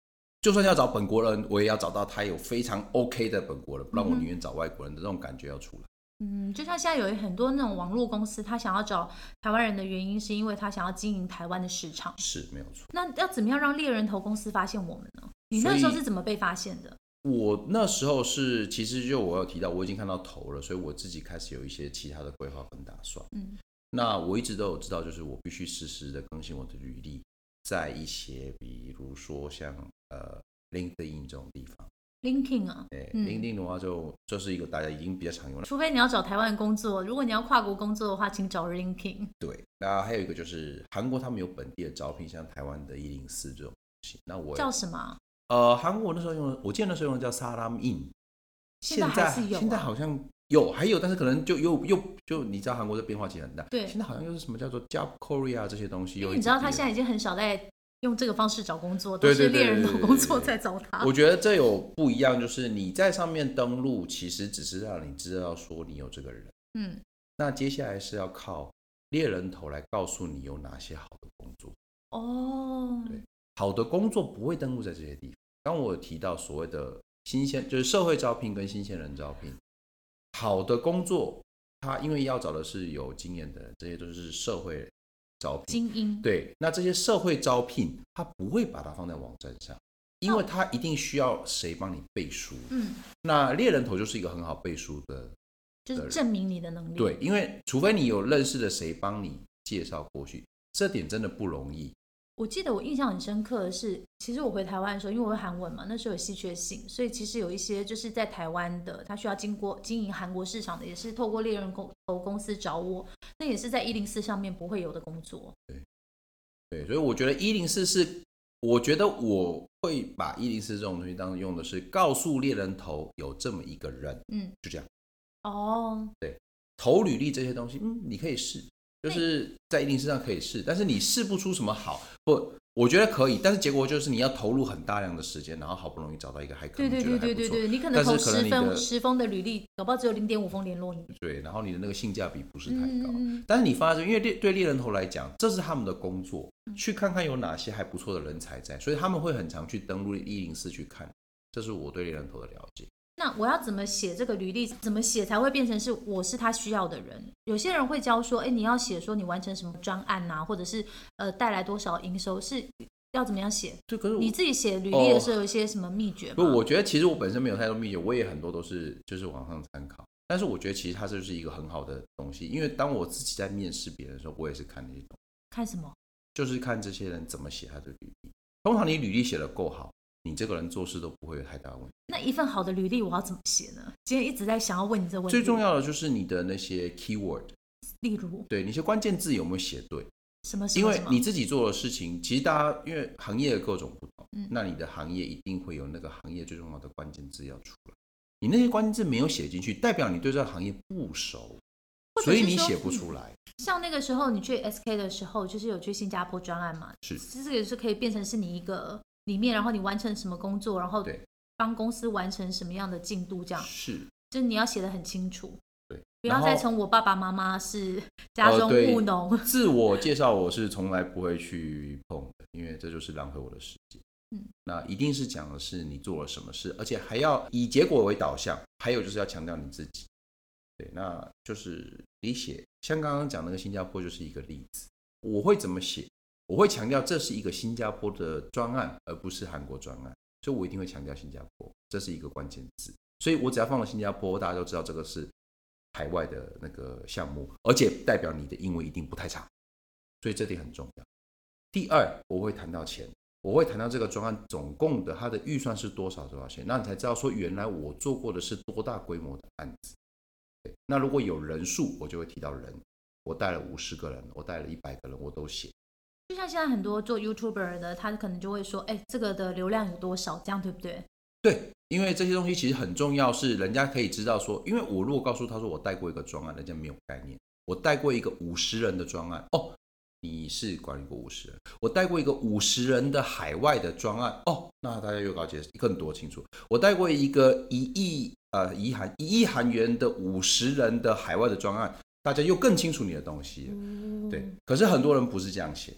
就算要找本国人，我也要找到他有非常 OK 的本国人，不然我宁愿找外国人的这种感觉要出来。嗯，就像现在有很多那种网络公司，他想要找台湾人的原因，是因为他想要经营台湾的市场。是没有错。那要怎么样让猎人头公司发现我们呢？你那时候是怎么被发现的？我那时候是，其实就我有提到，我已经看到头了，所以我自己开始有一些其他的规划跟打算。嗯，那我一直都有知道，就是我必须实时的更新我的履历，在一些比如说像呃 LinkedIn 这种地方，LinkedIn 啊，对、嗯 LinkedIn 的话就这是一个大家已经比较常用了。除非你要找台湾工作，如果你要跨国工作的话，请找 LinkedIn。对，那还有一个就是韩国他们有本地的招聘，像台湾的一零四这种东西。那我叫什么啊？呃，韩国那时候用的，我记得那时候用的叫 Salam In，现在现在好像有，还有，但是可能就又又就你知道韩国这变化其实很大。对现在好像又是什么叫做 Job Korea 这些东西，因为你知道他现在已经很少在用这个方式找工作，都是猎人头工作在找他。我觉得这有不一样，就是你在上面登录，其实只是让你知道说你有这个人。嗯，那接下来是要靠猎人头来告诉你有哪些好的工作。哦，对好的工作不会登录在这些地方。刚我有提到所谓的新鲜，就是社会招聘跟新鲜人招聘。好的工作他因为要找的是有经验的人，这些都是社会招聘。精英，对，那这些社会招聘，他不会把它放在网站上，因为他一定需要谁帮你背书。嗯，那猎人头就是一个很好背书的，就是证明你的能力。对，，因为除非你有认识的谁帮你介绍过去，这点真的不容易。我记得我印象很深刻的是，其实我回台湾的时候，因为我会韩文嘛，那时候有稀缺性，所以其实有一些就是在台湾的，他需要经过经营韩国市场的，也是透过猎人公投公司找我，那也是在一零四上面不会有的工作。对，所以我觉得一零四是，我觉得我会把一零四这种东西当用的是告诉猎人头有这么一个人，嗯，就这样。哦，对投履历这些东西，嗯，你可以试，就是在一零四上可以试，但是你试不出什么好，不，我觉得可以，但是结果就是你要投入很大量的时间，然后好不容易找到一个还可对对能觉得还不错，对对对对，你可能但投十是可能你的封十封的履历，搞不好只有零点五封联络你。对，然后你的那个性价比不是太高，但是你发现，因为猎对猎人头来讲，这是他们的工作，嗯去看看有哪些还不错的人才在，所以他们会很常去登录一零四去看，这是我对猎人头的了解。那我要怎么写这个履历？怎么写才会变成是我是他需要的人？有些人会教说，哎，你要写说你完成什么专案呐、或者是呃带来多少营收，是要怎么样写？就，可是你自己写履历的时候有一些什么秘诀吗？不，我觉得其实我本身没有太多秘诀，我也很多都是就是网上参考。但是我觉得其实它就是一个很好的东西，因为当我自己在面试别人的时候，我也是看那些东西，看什么？就是看这些人怎么写他的履历。通常你履历写的够好，你这个人做事都不会有太大问题。那一份好的履历我要怎么写呢？今天一直在想要问你这个问题。最重，要的就是你的那些 keyword，例如对，那些关键字有没有写对？什么什因为你自己做的事情，其实大家因为行业的各种不同，嗯那你的行业一定会有那个行业最重要的关键字要出来。你那些关键字没有写进去，代表你对这个行业不熟，所以你写不出来。像那个时候你去 SK 的时候，就是有去新加坡专案嘛，是这个也是可以变成是你一个里面，然后你完成什么工作，然后对帮公司完成什么样的进度，这样是，就是你要写的很清楚，对，不要再从我爸爸妈妈是家中务农，自我介绍我是从来不会去碰的，因为这就是浪费我的时间。嗯，那一定是讲的是你做了什么事，而且还要以结果为导向，还有就是要强调你自己。对，那就是你写，像刚刚讲那个新加坡就是一个例子。我会怎么写？我会强调这是一个新加坡的专案，而不是韩国专案，所以我一定会强调新加坡，这是一个关键字。所以我只要放了新加坡，大家都知道这个是海外的那个项目，而且代表你的英文一定不太差，所以这点很重要。第二，我会谈到钱，我会谈到这个专案总共的它的预算是多少多少钱，那你才知道说原来我做过的是多大规模的案子。对，那如果有人数，我就会提到人，我带了五十个人，我带了一百个人，我都写。就像现在很多做 YouTuber 的，他可能就会说，哎，这个的流量有多少，这样对不对？对，因为这些东西其实很重要，是人家可以知道说，因为我如果告诉他说我带过一个专案，人家没有概念。我带过一个五十人的专案，哦，你是管理过五十人，我带过一个五十人的海外的专案，哦，那大家又了解更多清楚。我带过一个一亿呃一韩一亿韩元的五十人的海外的专案，大家又更清楚你的东西对，可是很多人不是这样写。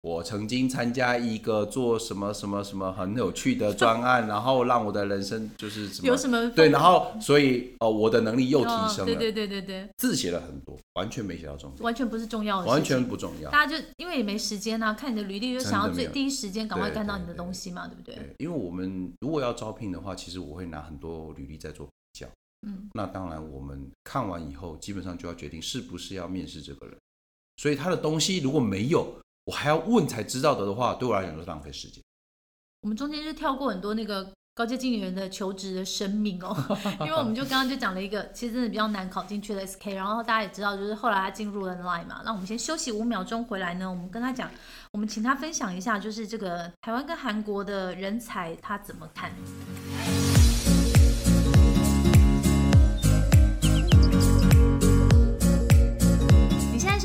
我曾经参加一个做什么什么什么很有趣的专案，然后让我的人生就是什么有什么对，然后所以哦，我的能力又提哦升了。对对对对对，字写了很多，完全没写到重点，完全不是重要的，完全不重要。大家就因为也没时间啊，看你的履历就想要最第一时间赶快看到你的东西嘛，对不对？对，因为我们如果要招聘的话，其实我会拿很多履历在做比较。嗯，那当然，我们看完以后，基本上就要决定是不是要面试这个人。所以他的东西如果没有，我还要问才知道的的话，对我来讲都是浪费时间。我们中间就跳过很多那个高阶经理人的求职的生命哦，因为我们就刚刚就讲了一个其实真的比较难考进去的 SK，然后大家也知道，就是后来他进入了 Line 嘛，那我们先休息五秒钟回来呢，我们跟他讲，我们请他分享一下，就是这个台湾跟韩国的人才他怎么看。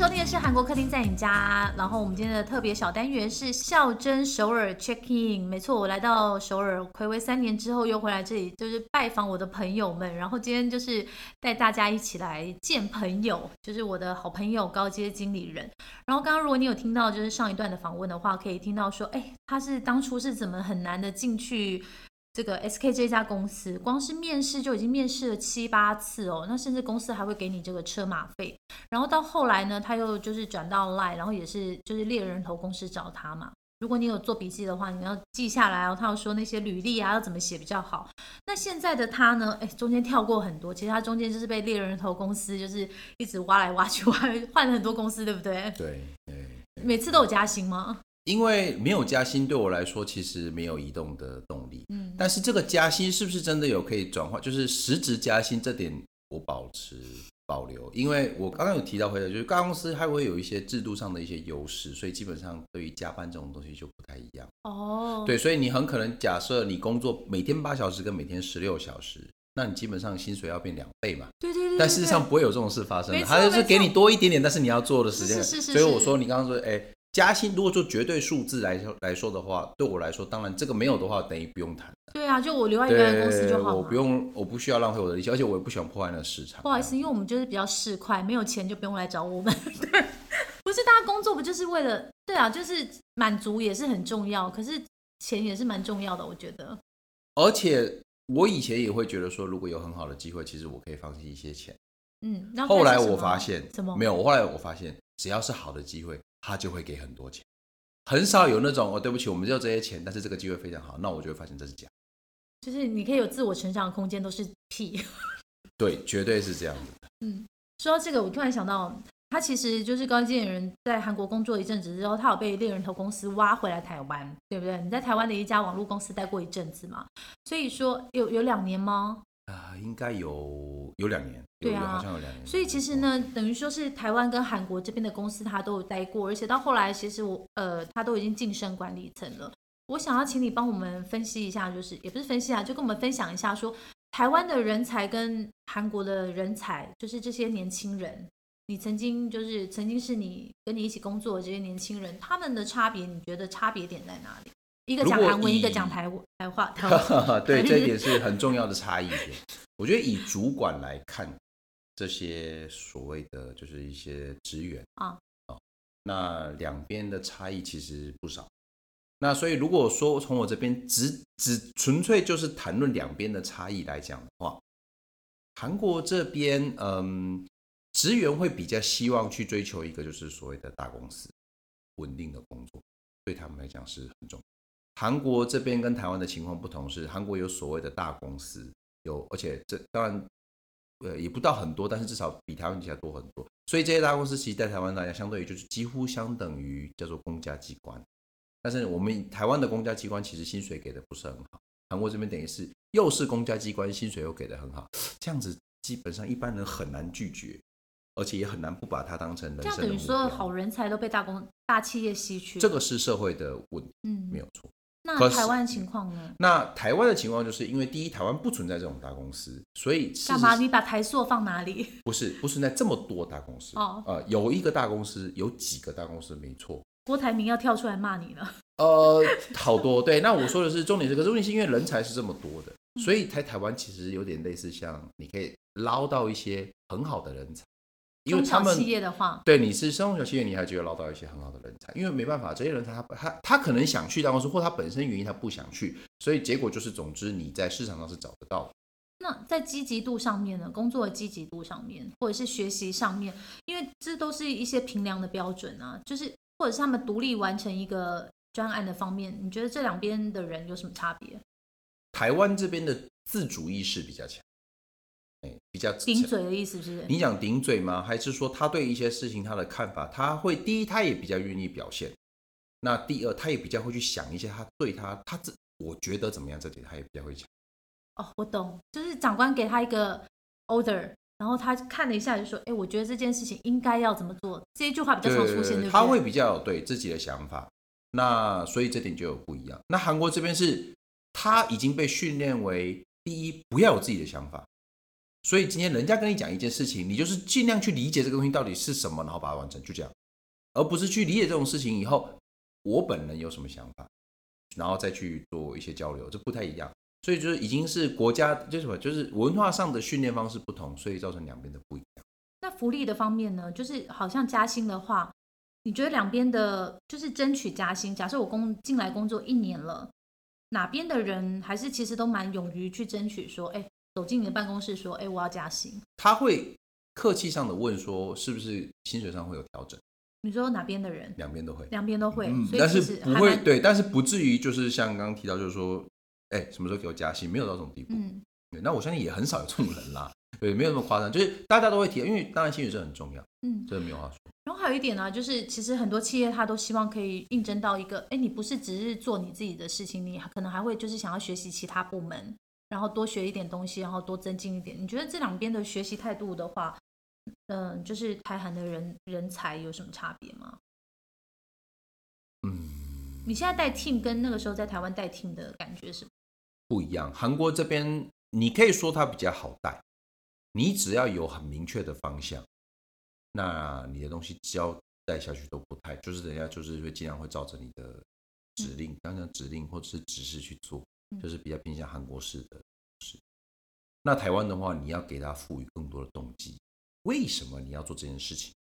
收听的是韩国客厅在你家，然后我们今天的特别小单元是孝真首尔 check in。没错，我来到首尔，暌违三年之后又回来这里，就是拜访我的朋友们。然后今天就是带大家一起来见朋友，就是我的好朋友高阶经理人。然后刚刚如果你有听到就是上一段的访问的话，可以听到说，哎，他是当初是怎么很难的进去。这个 SK 这家公司，光是面试就已经面试了七八次哦，那甚至公司还会给你这个车马费。然后到后来呢，他又就是转到 Line，然后也是就是猎人头公司找他嘛。如果你有做笔记的话，你要记下来哦。他要说那些履历啊要怎么写比较好。那现在的他呢？哎，中间跳过很多，其实他中间就是被猎人头公司就是一直挖来挖去，挖 换了很多公司，对不对？对对。每次都有加薪吗？因为没有加薪，对我来说其实没有移动的动力。嗯，但是这个加薪是不是真的有可以转换？就是实质加薪这点，我保持保留。因为我刚刚有提到回来，就是大公司它会有一些制度上的一些优势，所以基本上对于加班这种东西就不太一样。哦，对，所以你很可能假设你工作每天八小时跟每天十六小时，那你基本上薪水要变两倍嘛？对对对。但事实上不会有这种事发生的，他就是给你多一点点，但是你要做的时间。是是是。所以我说你刚刚说，哎。加薪如果做绝对数字来说来说的话，对我来说，当然这个没有的话，等于不用谈。对啊，就我留在原来公司就好我不用，我不需要浪费我的力气，而且我也不喜欢破坏那个市场。不好意思，因为我们就是比较市侩，没有钱就不用来找我们。对，不是大家工作不就是为了？对啊，就是满足也是很重要，可是钱也是蛮重要的，我觉得。而且我以前也会觉得说，如果有很好的机会，其实我可以放弃一些钱。嗯，后来我发现什么？没有，我后来我发现，只要是好的机会。他就会给很多钱，很少有那种哦，对不起，我们就这些钱，但是这个机会非常好，那我就会发现这是假，就是你可以有自我成长的空间，都是屁，对，绝对是这样子的。嗯，说到这个，我突然想到，他其实就是高阶人在韩国工作一阵子之后，他有被猎人头公司挖回来台湾，对不对？你在台湾的一家网络公司待过一阵子嘛，所以说有有两年吗？啊，应该有有两年，对啊，好像有两年。所以其实呢，等于说是台湾跟韩国这边的公司，他都有待过，而且到后来，其实我呃，他都已经晋升管理层了。我想要请你帮我们分析一下，就是也不是分析啊，就跟我们分享一下，说台湾的人才跟韩国的人才，就是这些年轻人，你曾经就是曾经是你跟你一起工作的这些年轻人，他们的差别，你觉得差别点在哪里？一个讲韩文，一个讲台台话。对，这一点是很重要的差异点。我觉得以主管来看，这些所谓的就是一些职员啊，哦，那两边的差异其实不少。那所以如果说从我这边只只纯粹就是谈论两边的差异来讲的话，韩国这边嗯，职员会比较希望去追求一个就是所谓的大公司稳定的工作，对他们来讲是很重要。韩国这边跟台湾的情况不同，是韩国有所谓的大公司，有而且这当然，呃，也不到很多，但是至少比台湾底下多很多。所以这些大公司其实，在台湾来讲，相对于就是几乎相等于叫做公家机关。但是我们台湾的公家机关其实薪水给的不是很好，韩国这边等于是又是公家机关，薪水又给的很好，这样子基本上一般人很难拒绝，而且也很难不把它当成人生。这样等于说好人才都被大公大企业吸去，这个是社会的问题，嗯，没有错。那台湾情况呢？那台湾的情况就是因为第一，台湾不存在这种大公司，所以干嘛？你把台塑放哪里？不是，不存在这么多大公司哦。呃，有一个大公司，有几个大公司，没错。郭台铭要跳出来骂你了。呃，好多对。那我说的是重点是，可是问题是因为人才是这么多的，所以台台湾其实有点类似像你可以捞到一些很好的人才。因为他们企业的话，对你是中小企业，你还觉得捞到一些很好的人才，因为没办法，这些人才他他他可能想去大公司，或他本身原因他不想去，所以结果就是，总之你在市场上是找得到。那在积极度上面呢？工作的积极度上面，或者是学习上面，因为这都是一些评量的标准啊，就是或者是他们独立完成一个专案的方面，你觉得这两边的人有什么差别？台湾这边的自主意识比较强。比较顶嘴的意思是？你讲顶嘴吗？还是说他对一些事情他的看法，他会第一，他也比较愿意表现；那第二，他也比较会去想一些他对他他这我觉得怎么样这点，他也比较会讲。哦，我懂，就是长官给他一个 order，然后他看了一下就说：“哎，我觉得这件事情应该要怎么做。”这一句话比较常出现，对他会比较有对自己的想法。那所以这点就有不一样。那韩国这边是他已经被训练为第一，不要有自己的想法。所以今天人家跟你讲一件事情，你就是尽量去理解这个东西到底是什么，然后把它完成，就这样，而不是去理解这种事情以后，我本人有什么想法，然后再去做一些交流，这不太一样。所以就是已经是国家就是什么，就是文化上的训练方式不同，所以造成两边的不一样。那福利的方面呢？就是好像加薪的话，你觉得两边的就是争取加薪？假设我工进来工作一年了，哪边的人还是其实都蛮勇于去争取说，哎，走进你的办公室说，哎，我要加薪。他会客气上的问说，是不是薪水上会有调整？你说哪边的人？两边都会，两边都会，嗯，但是不会对，但是不至于就是像刚刚提到，就是说，哎，什么时候给我加薪？没有到这种地步。嗯，对，那我相信也很少有这种人啦。对，没有那么夸张，就是大家都会提，因为当然薪水是很重要，嗯，这没有话说。然后还有一点呢，就是其实很多企业他都希望可以应征到一个，哎，你不是只是做你自己的事情，你可能还会就是想要学习其他部门，然后多学一点东西，然后多增进一点。你觉得这两边的学习态度的话，嗯、就是台韩的人人才有什么差别吗？嗯，你现在带 team 跟那个时候在台湾带 team 的感觉是？不一样。韩国这边你可以说它比较好带，你只要有很明确的方向，那你的东西只要带下去都不太，就是人家就是会尽量会照着你的指令，刚刚指令或者是指示去做，嗯就是比较偏向韩国式的式。那台湾的话，你要给他赋予更多的动机，为什么你要做这件事情？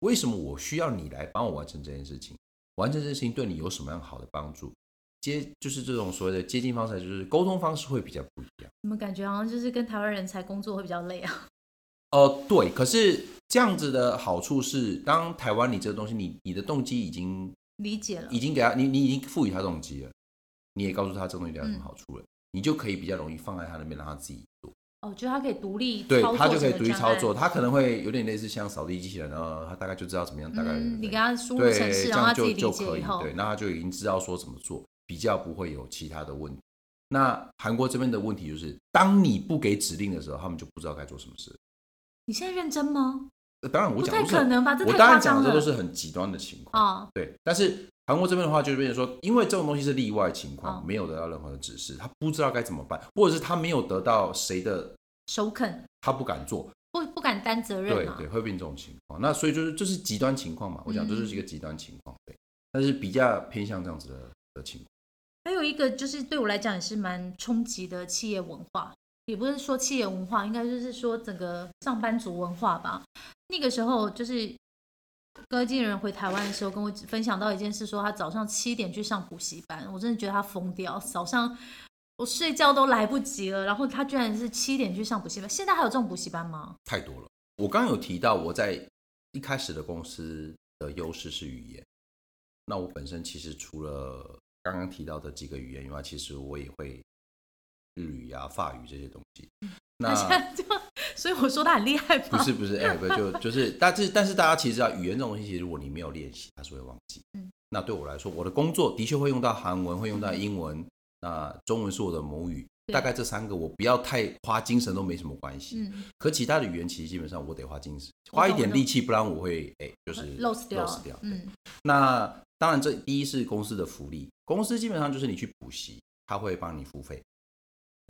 为什么我需要你来帮我完成这件事情？完成这件事情对你有什么样好的帮助？接就是这种所谓的接近方式，就是沟通方式会比较不一样。怎么感觉好像就是跟台湾人才工作会比较累啊？哦，对，可是这样子的好处是，当台湾你这个东西，你你的动机已经理解了已，经给他，你你已经赋予他动机了，你也告诉他这个东西对他有什么好处了，你就可以比较容易放在他那边，让他自己做。哦，就是他可以独立对他就可以独立操作，他可能会有点类似像扫地机器人，然后他大概就知道怎么样，大概、嗯，你给他输入对程式，这然后他自己理样就就解以后，可以对，那他就已经知道说怎么做，比较不会有其他的问题。那韩国这边的问题就是，当你不给指令的时候，他们就不知道该做什么事。你现在认真吗？呃当然，我讲的是可能吧我当然讲的这都是很极端的情况。哦，对，但是韩国这边的话，就是变成说，因为这种东西是例外情况，哦没有得到任何的指示，他不知道该怎么办，或者是他没有得到谁的，首肯他不敢做，不不敢担责任啊对对，。会变这种情况。那所以就是这是极端情况嘛，我讲这就是一个极端情况，对，但是比较偏向这样子的的情况。还有一个就是对我来讲也是蛮冲击的企业文化，也不是说企业文化，应该就是说整个上班族文化吧。那个时候就是歌经人回台湾的时候，跟我分享到一件事，说他早上七点去上补习班，我真的觉得他疯掉。早上我睡觉都来不及了，然后他居然是七点去上补习班。现在还有这种补习班吗？太多了。我刚刚有提到我在一开始的公司的优势是语言，那我本身其实除了刚刚提到的几个语言以外，其实我也会日语啊、法语这些东西。那就，所以我说他很厉害吧？不是不 是，哎、不就就是，但是但是大家其实知道，语言这种东西，其实如果你没有练习，它是会忘记。嗯那对我来说，我的工作的确会用到韩文，会用到英文，那中文是我的母语，大概这三个我不要太花精神都没什么关系。嗯，可其他的语言其实基本上我得花精神，花一点力气，不然我会哎、就是 lose 掉 lost 掉。嗯，那当然，这第一是公司的福利，公司基本上就是你去补习，他会帮你付费，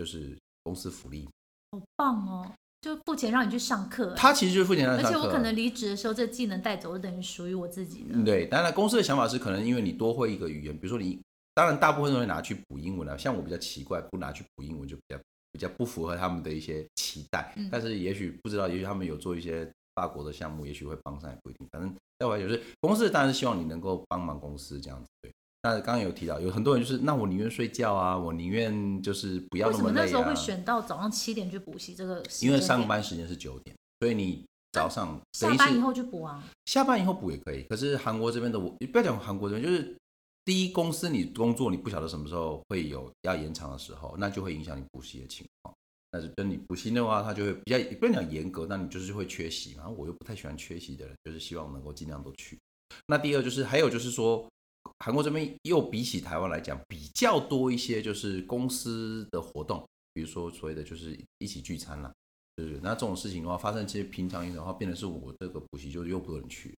就是公司福利。好棒哦，就付钱让你去上课。他其实就是付钱让你而上课。且我可能离职的时候，这技能带走，就等于属于我自己对，当然公司的想法是，可能因为你多会一个语言，比如说你，当然大部分都会拿去补英文啊。像我比较奇怪，不拿去补英文就比较比较不符合他们的一些期待。嗯但是也许不知道，也许他们有做一些法国的项目，也许会帮上，也不一定。反正在我来讲，就是公司当然是希望你能够帮忙公司这样子。对，那刚刚有提到，有很多人就是，那我宁愿睡觉啊，我宁愿就是不要为什么那累啊那时候会。选到早上七点去补习这个时间点？因为上班时间是九点，所以你早上等于是下班以后去补啊。下班以后补也可以，可是韩国这边的我不要讲韩国这边，就是第一公司你工作你不晓得什么时候会有要延长的时候，那就会影响你补习的情况。但是跟你补习的话，它就会比较不能讲严格，那你就是会缺席嘛。我又不太喜欢缺席的人，就是希望能够尽量都去。那第二就是还有就是说，韩国这边又比起台湾来讲比较多一些，就是公司的活动，比如说所谓的就是一起聚餐啦。就是那这种事情的话，发生其实平常一点的话，变成是我这个补习就又不能去。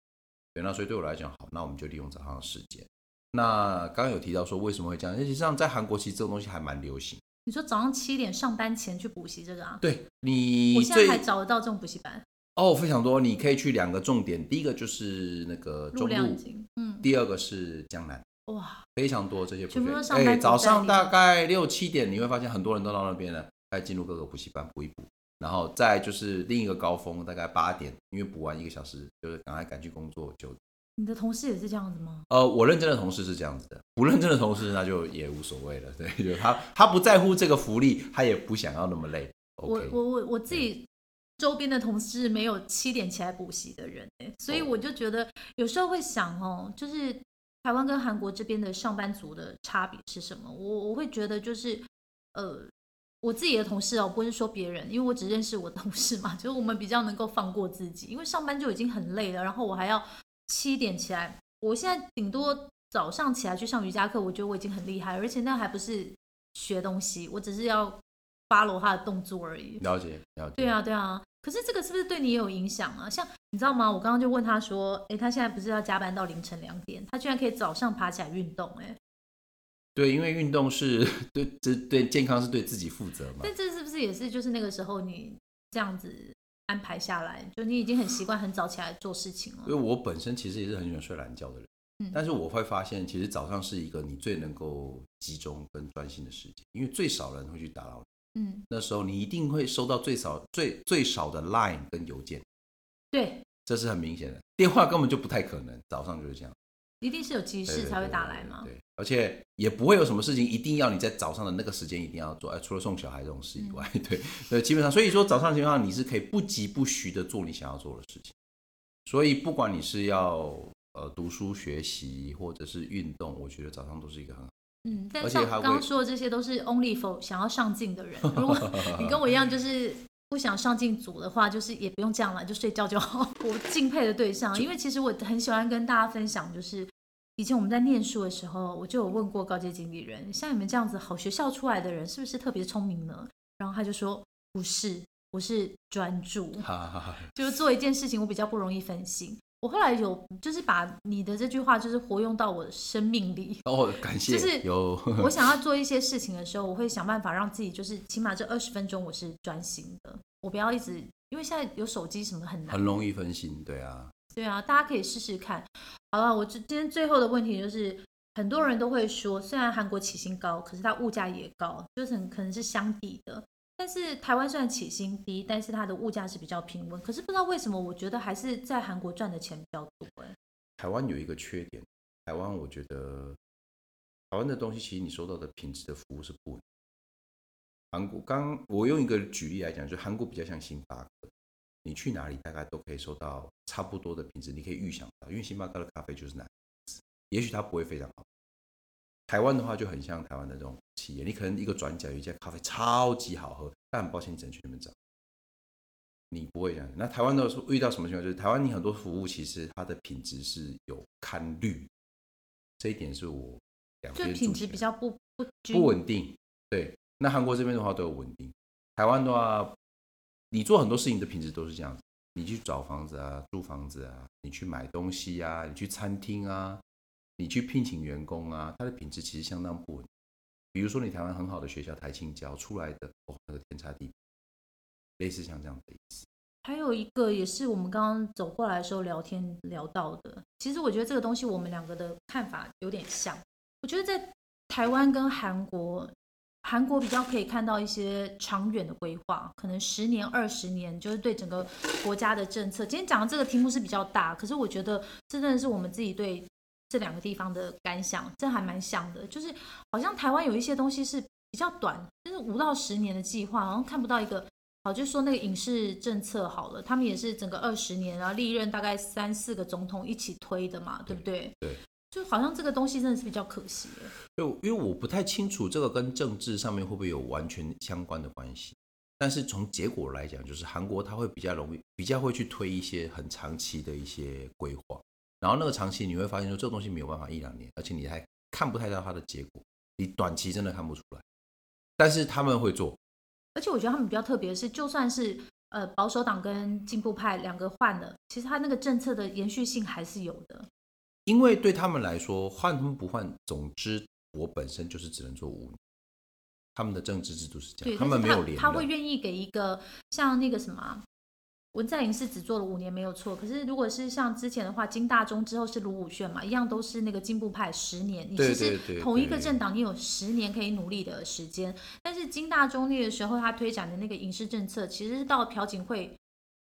对，那所以对我来讲，好，那我们就利用早上的时间。那刚刚有提到说为什么会这样，实际上在韩国其实这种东西还蛮流行。你说早上七点上班前去补习这个啊？对你我现在最还找得到这种补习班，哦非常多，你可以去两个重点，第一个就是那个中路，嗯，第二个是江南。哇，非常多这些补习班族早上大概六七点，你会发现很多人都到那边了，开始进入各个补习班补一补，然后再就是另一个高峰，大概八点，因为补完一个小时，就是赶快赶去工作，就你的同事也是这样子吗？呃，我认真的同事是这样子的，不认真的同事那就也无所谓了。对，就他他不在乎这个福利，他也不想要那么累。我我我我自己周边的同事没有七点起来补习的人、欸，所以哦我就觉得有时候会想哦，就是台湾跟韩国这边的上班族的差别是什么？我我会觉得就是呃。我自己的同事哦，不是说别人，因为我只认识我同事嘛，就是我们比较能够放过自己，因为上班就已经很累了，然后我还要七点起来，我现在顶多早上起来去上瑜伽课，我觉得我已经很厉害，而且那还不是学东西，我只是要 follow 他的动作而已。了解了解。对啊，对啊。可是这个是不是对你也有影响啊？像你知道吗？我刚刚就问他说，诶，他现在不是要加班到凌晨两点，他居然可以早上爬起来运动、哎，对，因为运动是对这对健康是对自己负责嘛。但这是不是也是就是那个时候你这样子安排下来，就你已经很习惯很早起来做事情了因为？我本身其实也是很喜欢睡懒觉的人，嗯但是我会发现，其实早上是一个你最能够集中跟专心的时间，因为最少人会去打扰你。嗯，那时候你一定会收到最少最最少的 Line 跟邮件，对，这是很明显的。电话根本就不太可能，早上就是这样。一定是有急事才会打来嘛。对，而且也不会有什么事情一定要你在早上的那个时间一定要做，哎，除了送小孩这种事以外，嗯 对对，基本上，所以说早上情况下你是可以不急不徐的做你想要做的事情。所以不管你是要呃读书学习或者是运动，我觉得早上都是一个很好。嗯，但像刚刚说的这些都是 only for 想要上进的人。如果 你跟我一样就是不想上进组的话，就是也不用这样了，就睡觉就好。我敬佩的对象，因为其实我很喜欢跟大家分享，就是以前我们在念书的时候，我就有问过高阶经理人，像你们这样子好学校出来的人，是不是特别聪明呢？然后他就说不是，我是专注。就是做一件事情，我比较不容易分心。我后来有就是把你的这句话就是活用到我的生命里。哦，感谢，就是有 我想要 做一些事情的时候，我会想办法让自己就是起码这二十分钟我是专心的，我不要一直因为现在有手机什么很难很。容易分心，对啊，对啊，大家可以试试看。好了，我今天最后的问题就是，很多人都会说，虽然韩国起薪高，可是它物价也高，就是很可能是相抵的。但是台湾虽然起薪低，但是它的物价是比较平稳。可是不知道为什么，我觉得还是在韩国赚的钱比较多。哎，台湾有一个缺点，台湾我觉得台湾的东西其实你收到的品质的服务是不。韩国刚我用一个举例来讲，就韩国比较像星巴克，你去哪里大概都可以收到差不多的品质，你可以预想到，因为星巴克的咖啡就是那样子，也许它不会非常好。台湾的话就很像台湾的这种企业，你可能一个转角有一家咖啡超级好喝，但很抱歉你只能去那边找。你不会这样。那台湾的时候遇到什么情况？就是台湾你很多服务其实它的品质是有堪虑，这一点是我两就边品质比较不不均不稳定。对，那韩国这边的话都有稳定，台湾的话，你做很多事情的品质都是这样子。你去找房子啊，租房子啊，你去买东西啊，你去餐厅啊，你去聘请员工啊，他的品质其实相当不稳。比如说你台湾很好的学校台青教出来的，哦，那个天差地别，类似像这样的意思。还有一个也是我们刚刚走过来的时候聊天聊到的，其实我觉得这个东西我们两个的看法有点像。我觉得在台湾跟韩国，韩国比较可以看到一些长远的规划，可能十年、二十年，就是对整个国家的政策。今天讲的这个题目是比较大，可是我觉得真的是我们自己对这两个地方的感想，这还蛮像的。就是好像台湾有一些东西是比较短，就是五到十年的计划，好像看不到一个。好，就说那个影视政策好了，他们也是整个二十年，然后历任大概三四个总统一起推的嘛，对不对？对，就好像这个东西真的是比较可惜耶。就因为我不太清楚这个跟政治上面会不会有完全相关的关系，但是从结果来讲，就是韩国它会比较容易，比较会去推一些很长期的一些规划，然后那个长期你会发现说这个东西没有办法一两年，而且你还看不太到它的结果，你短期真的看不出来，但是他们会做，而且我觉得他们比较特别的是，就算是呃保守党跟进步派两个换了，其实他那个政策的延续性还是有的。因为对他们来说换他们不换，总之我本身就是只能做五年，他们的政治制度是这对，样，他们没有连他会任愿意给一个像那个什么啊文在寅是只做了五年没有错，可是如果是像之前的话，金大中之后是卢武铉嘛，一样都是那个进步派十年，你其实同一个政党你有十年可以努力的时间，但是金大中那个时候他推展的那个影视政策，其实是到朴槿惠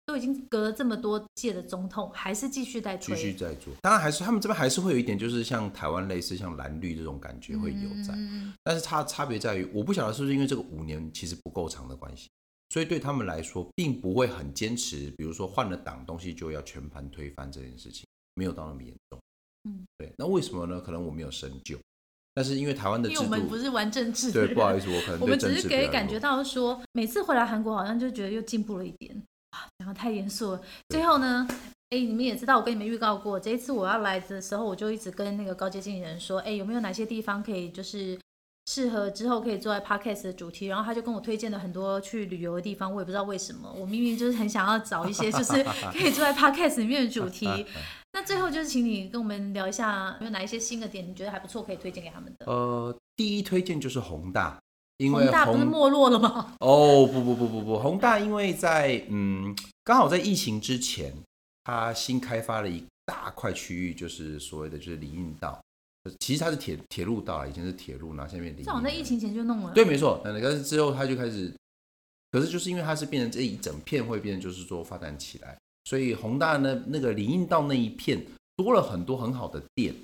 都已经隔了这么多届的总统，还是继续在继续。在做。当然还是他们这边还是会有一点，就是像台湾类似像蓝绿这种感觉会有在，嗯但是差差别在于，我不晓得是不是因为这个五年其实不够长的关系，所以对他们来说并不会很坚持，比如说换了党东西就要全盘推翻这件事情，没有到那么严重。嗯，对。那为什么呢？可能我没有深究，但是因为台湾的制度，因为我们不是玩政治的对，不好意思，我可能对我们只是给感觉到说，每次回来韩国好像就觉得又进步了一点啊，讲的太严肃了。最后呢，哎，你们也知道，我跟你们预告过，这一次我要来的时候，我就一直跟那个高阶经理人说，哎，有没有哪些地方可以就是适合之后可以做在 podcast 的主题？然后他就跟我推荐了很多去旅游的地方，我也不知道为什么，我明明就是很想要找一些就是 可以做在 podcast 里面的主题。那最后就是请你跟我们聊一下，有有哪一些新的点你觉得还不错，可以推荐给他们的？呃，第一推荐就是宏大，因为宏大不是没落了吗？哦，不不不不不，宏大因为在嗯，刚好在疫情之前，它新开发了一大块区域，就是所谓的就是林荫道，呃其实它是铁铁路道啊，以前是铁路，然后现在变林荫这好在疫情前就弄了。对，没错，但是之后它就开始，可是就是因为它是变成这一整片会变成就是说发展起来，所以宏大呢那个林荫道那一片多了很多很好的店，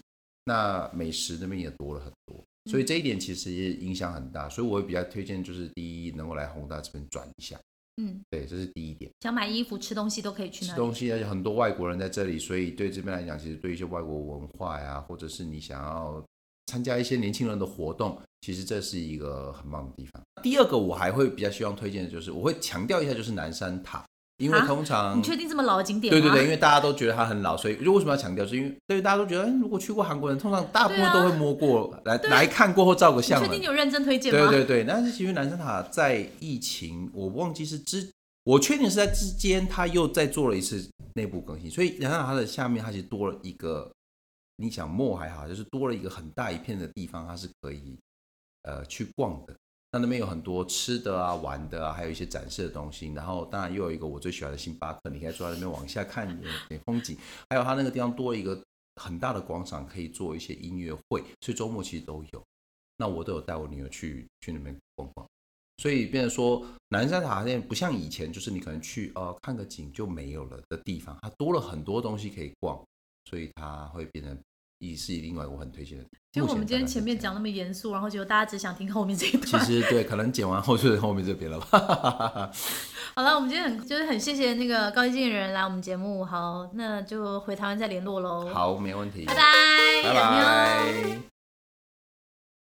那美食那边也多了很多，所以这一点其实也影响很大，所以我会比较推荐就是第一能够来宏大这边转一下，嗯，对，这是第一点。想买衣服、吃东西都可以去那里。吃东西，而且很多外国人在这里，所以对这边来讲，其实对一些外国文化呀，或者是你想要参加一些年轻人的活动，其实这是一个很棒的地方。第二个，我还会比较希望推荐的就是，我会强调一下，就是南山塔，因为啊通常、你确定这么老的景点吗？对对对，因为大家都觉得它很老，所以就为什么要强调？是因为对大家都觉得，哎，如果去过韩国人，通常大部分都会摸过、来来看过后照个相了确定你有认真推荐吗？对对对，但是其实南山塔在疫情，我忘记是之，我确定是在之间，它又再做了一次内部更新，所以南山塔它的下面它其实多了一个，你想墨还好，就是多了一个很大一片的地方，它是可以呃去逛的。那那边有很多吃的啊、玩的啊，还有一些展示的东西。然后当然又有一个我最喜欢的星巴克，你可以坐在那边往下看点点风景。还有它那个地方多一个很大的广场，可以做一些音乐会，所以周末其实都有。那我都有带我女儿去去那边逛逛，所以变成说南山塔现在不像以前，就是你可能去呃看个景就没有了的地方，它多了很多东西可以逛，所以它会变成也是另外我很推荐的。其实我们今天前面讲那么严肃，然后结果大家只想听后面这一其段。实对，可能剪完后就是 后面这边了吧。好了，我们今天很就是很谢谢那个高级经理人来我们节目，好，那就回台湾再联络喽。，好，没问题，拜拜，拜拜。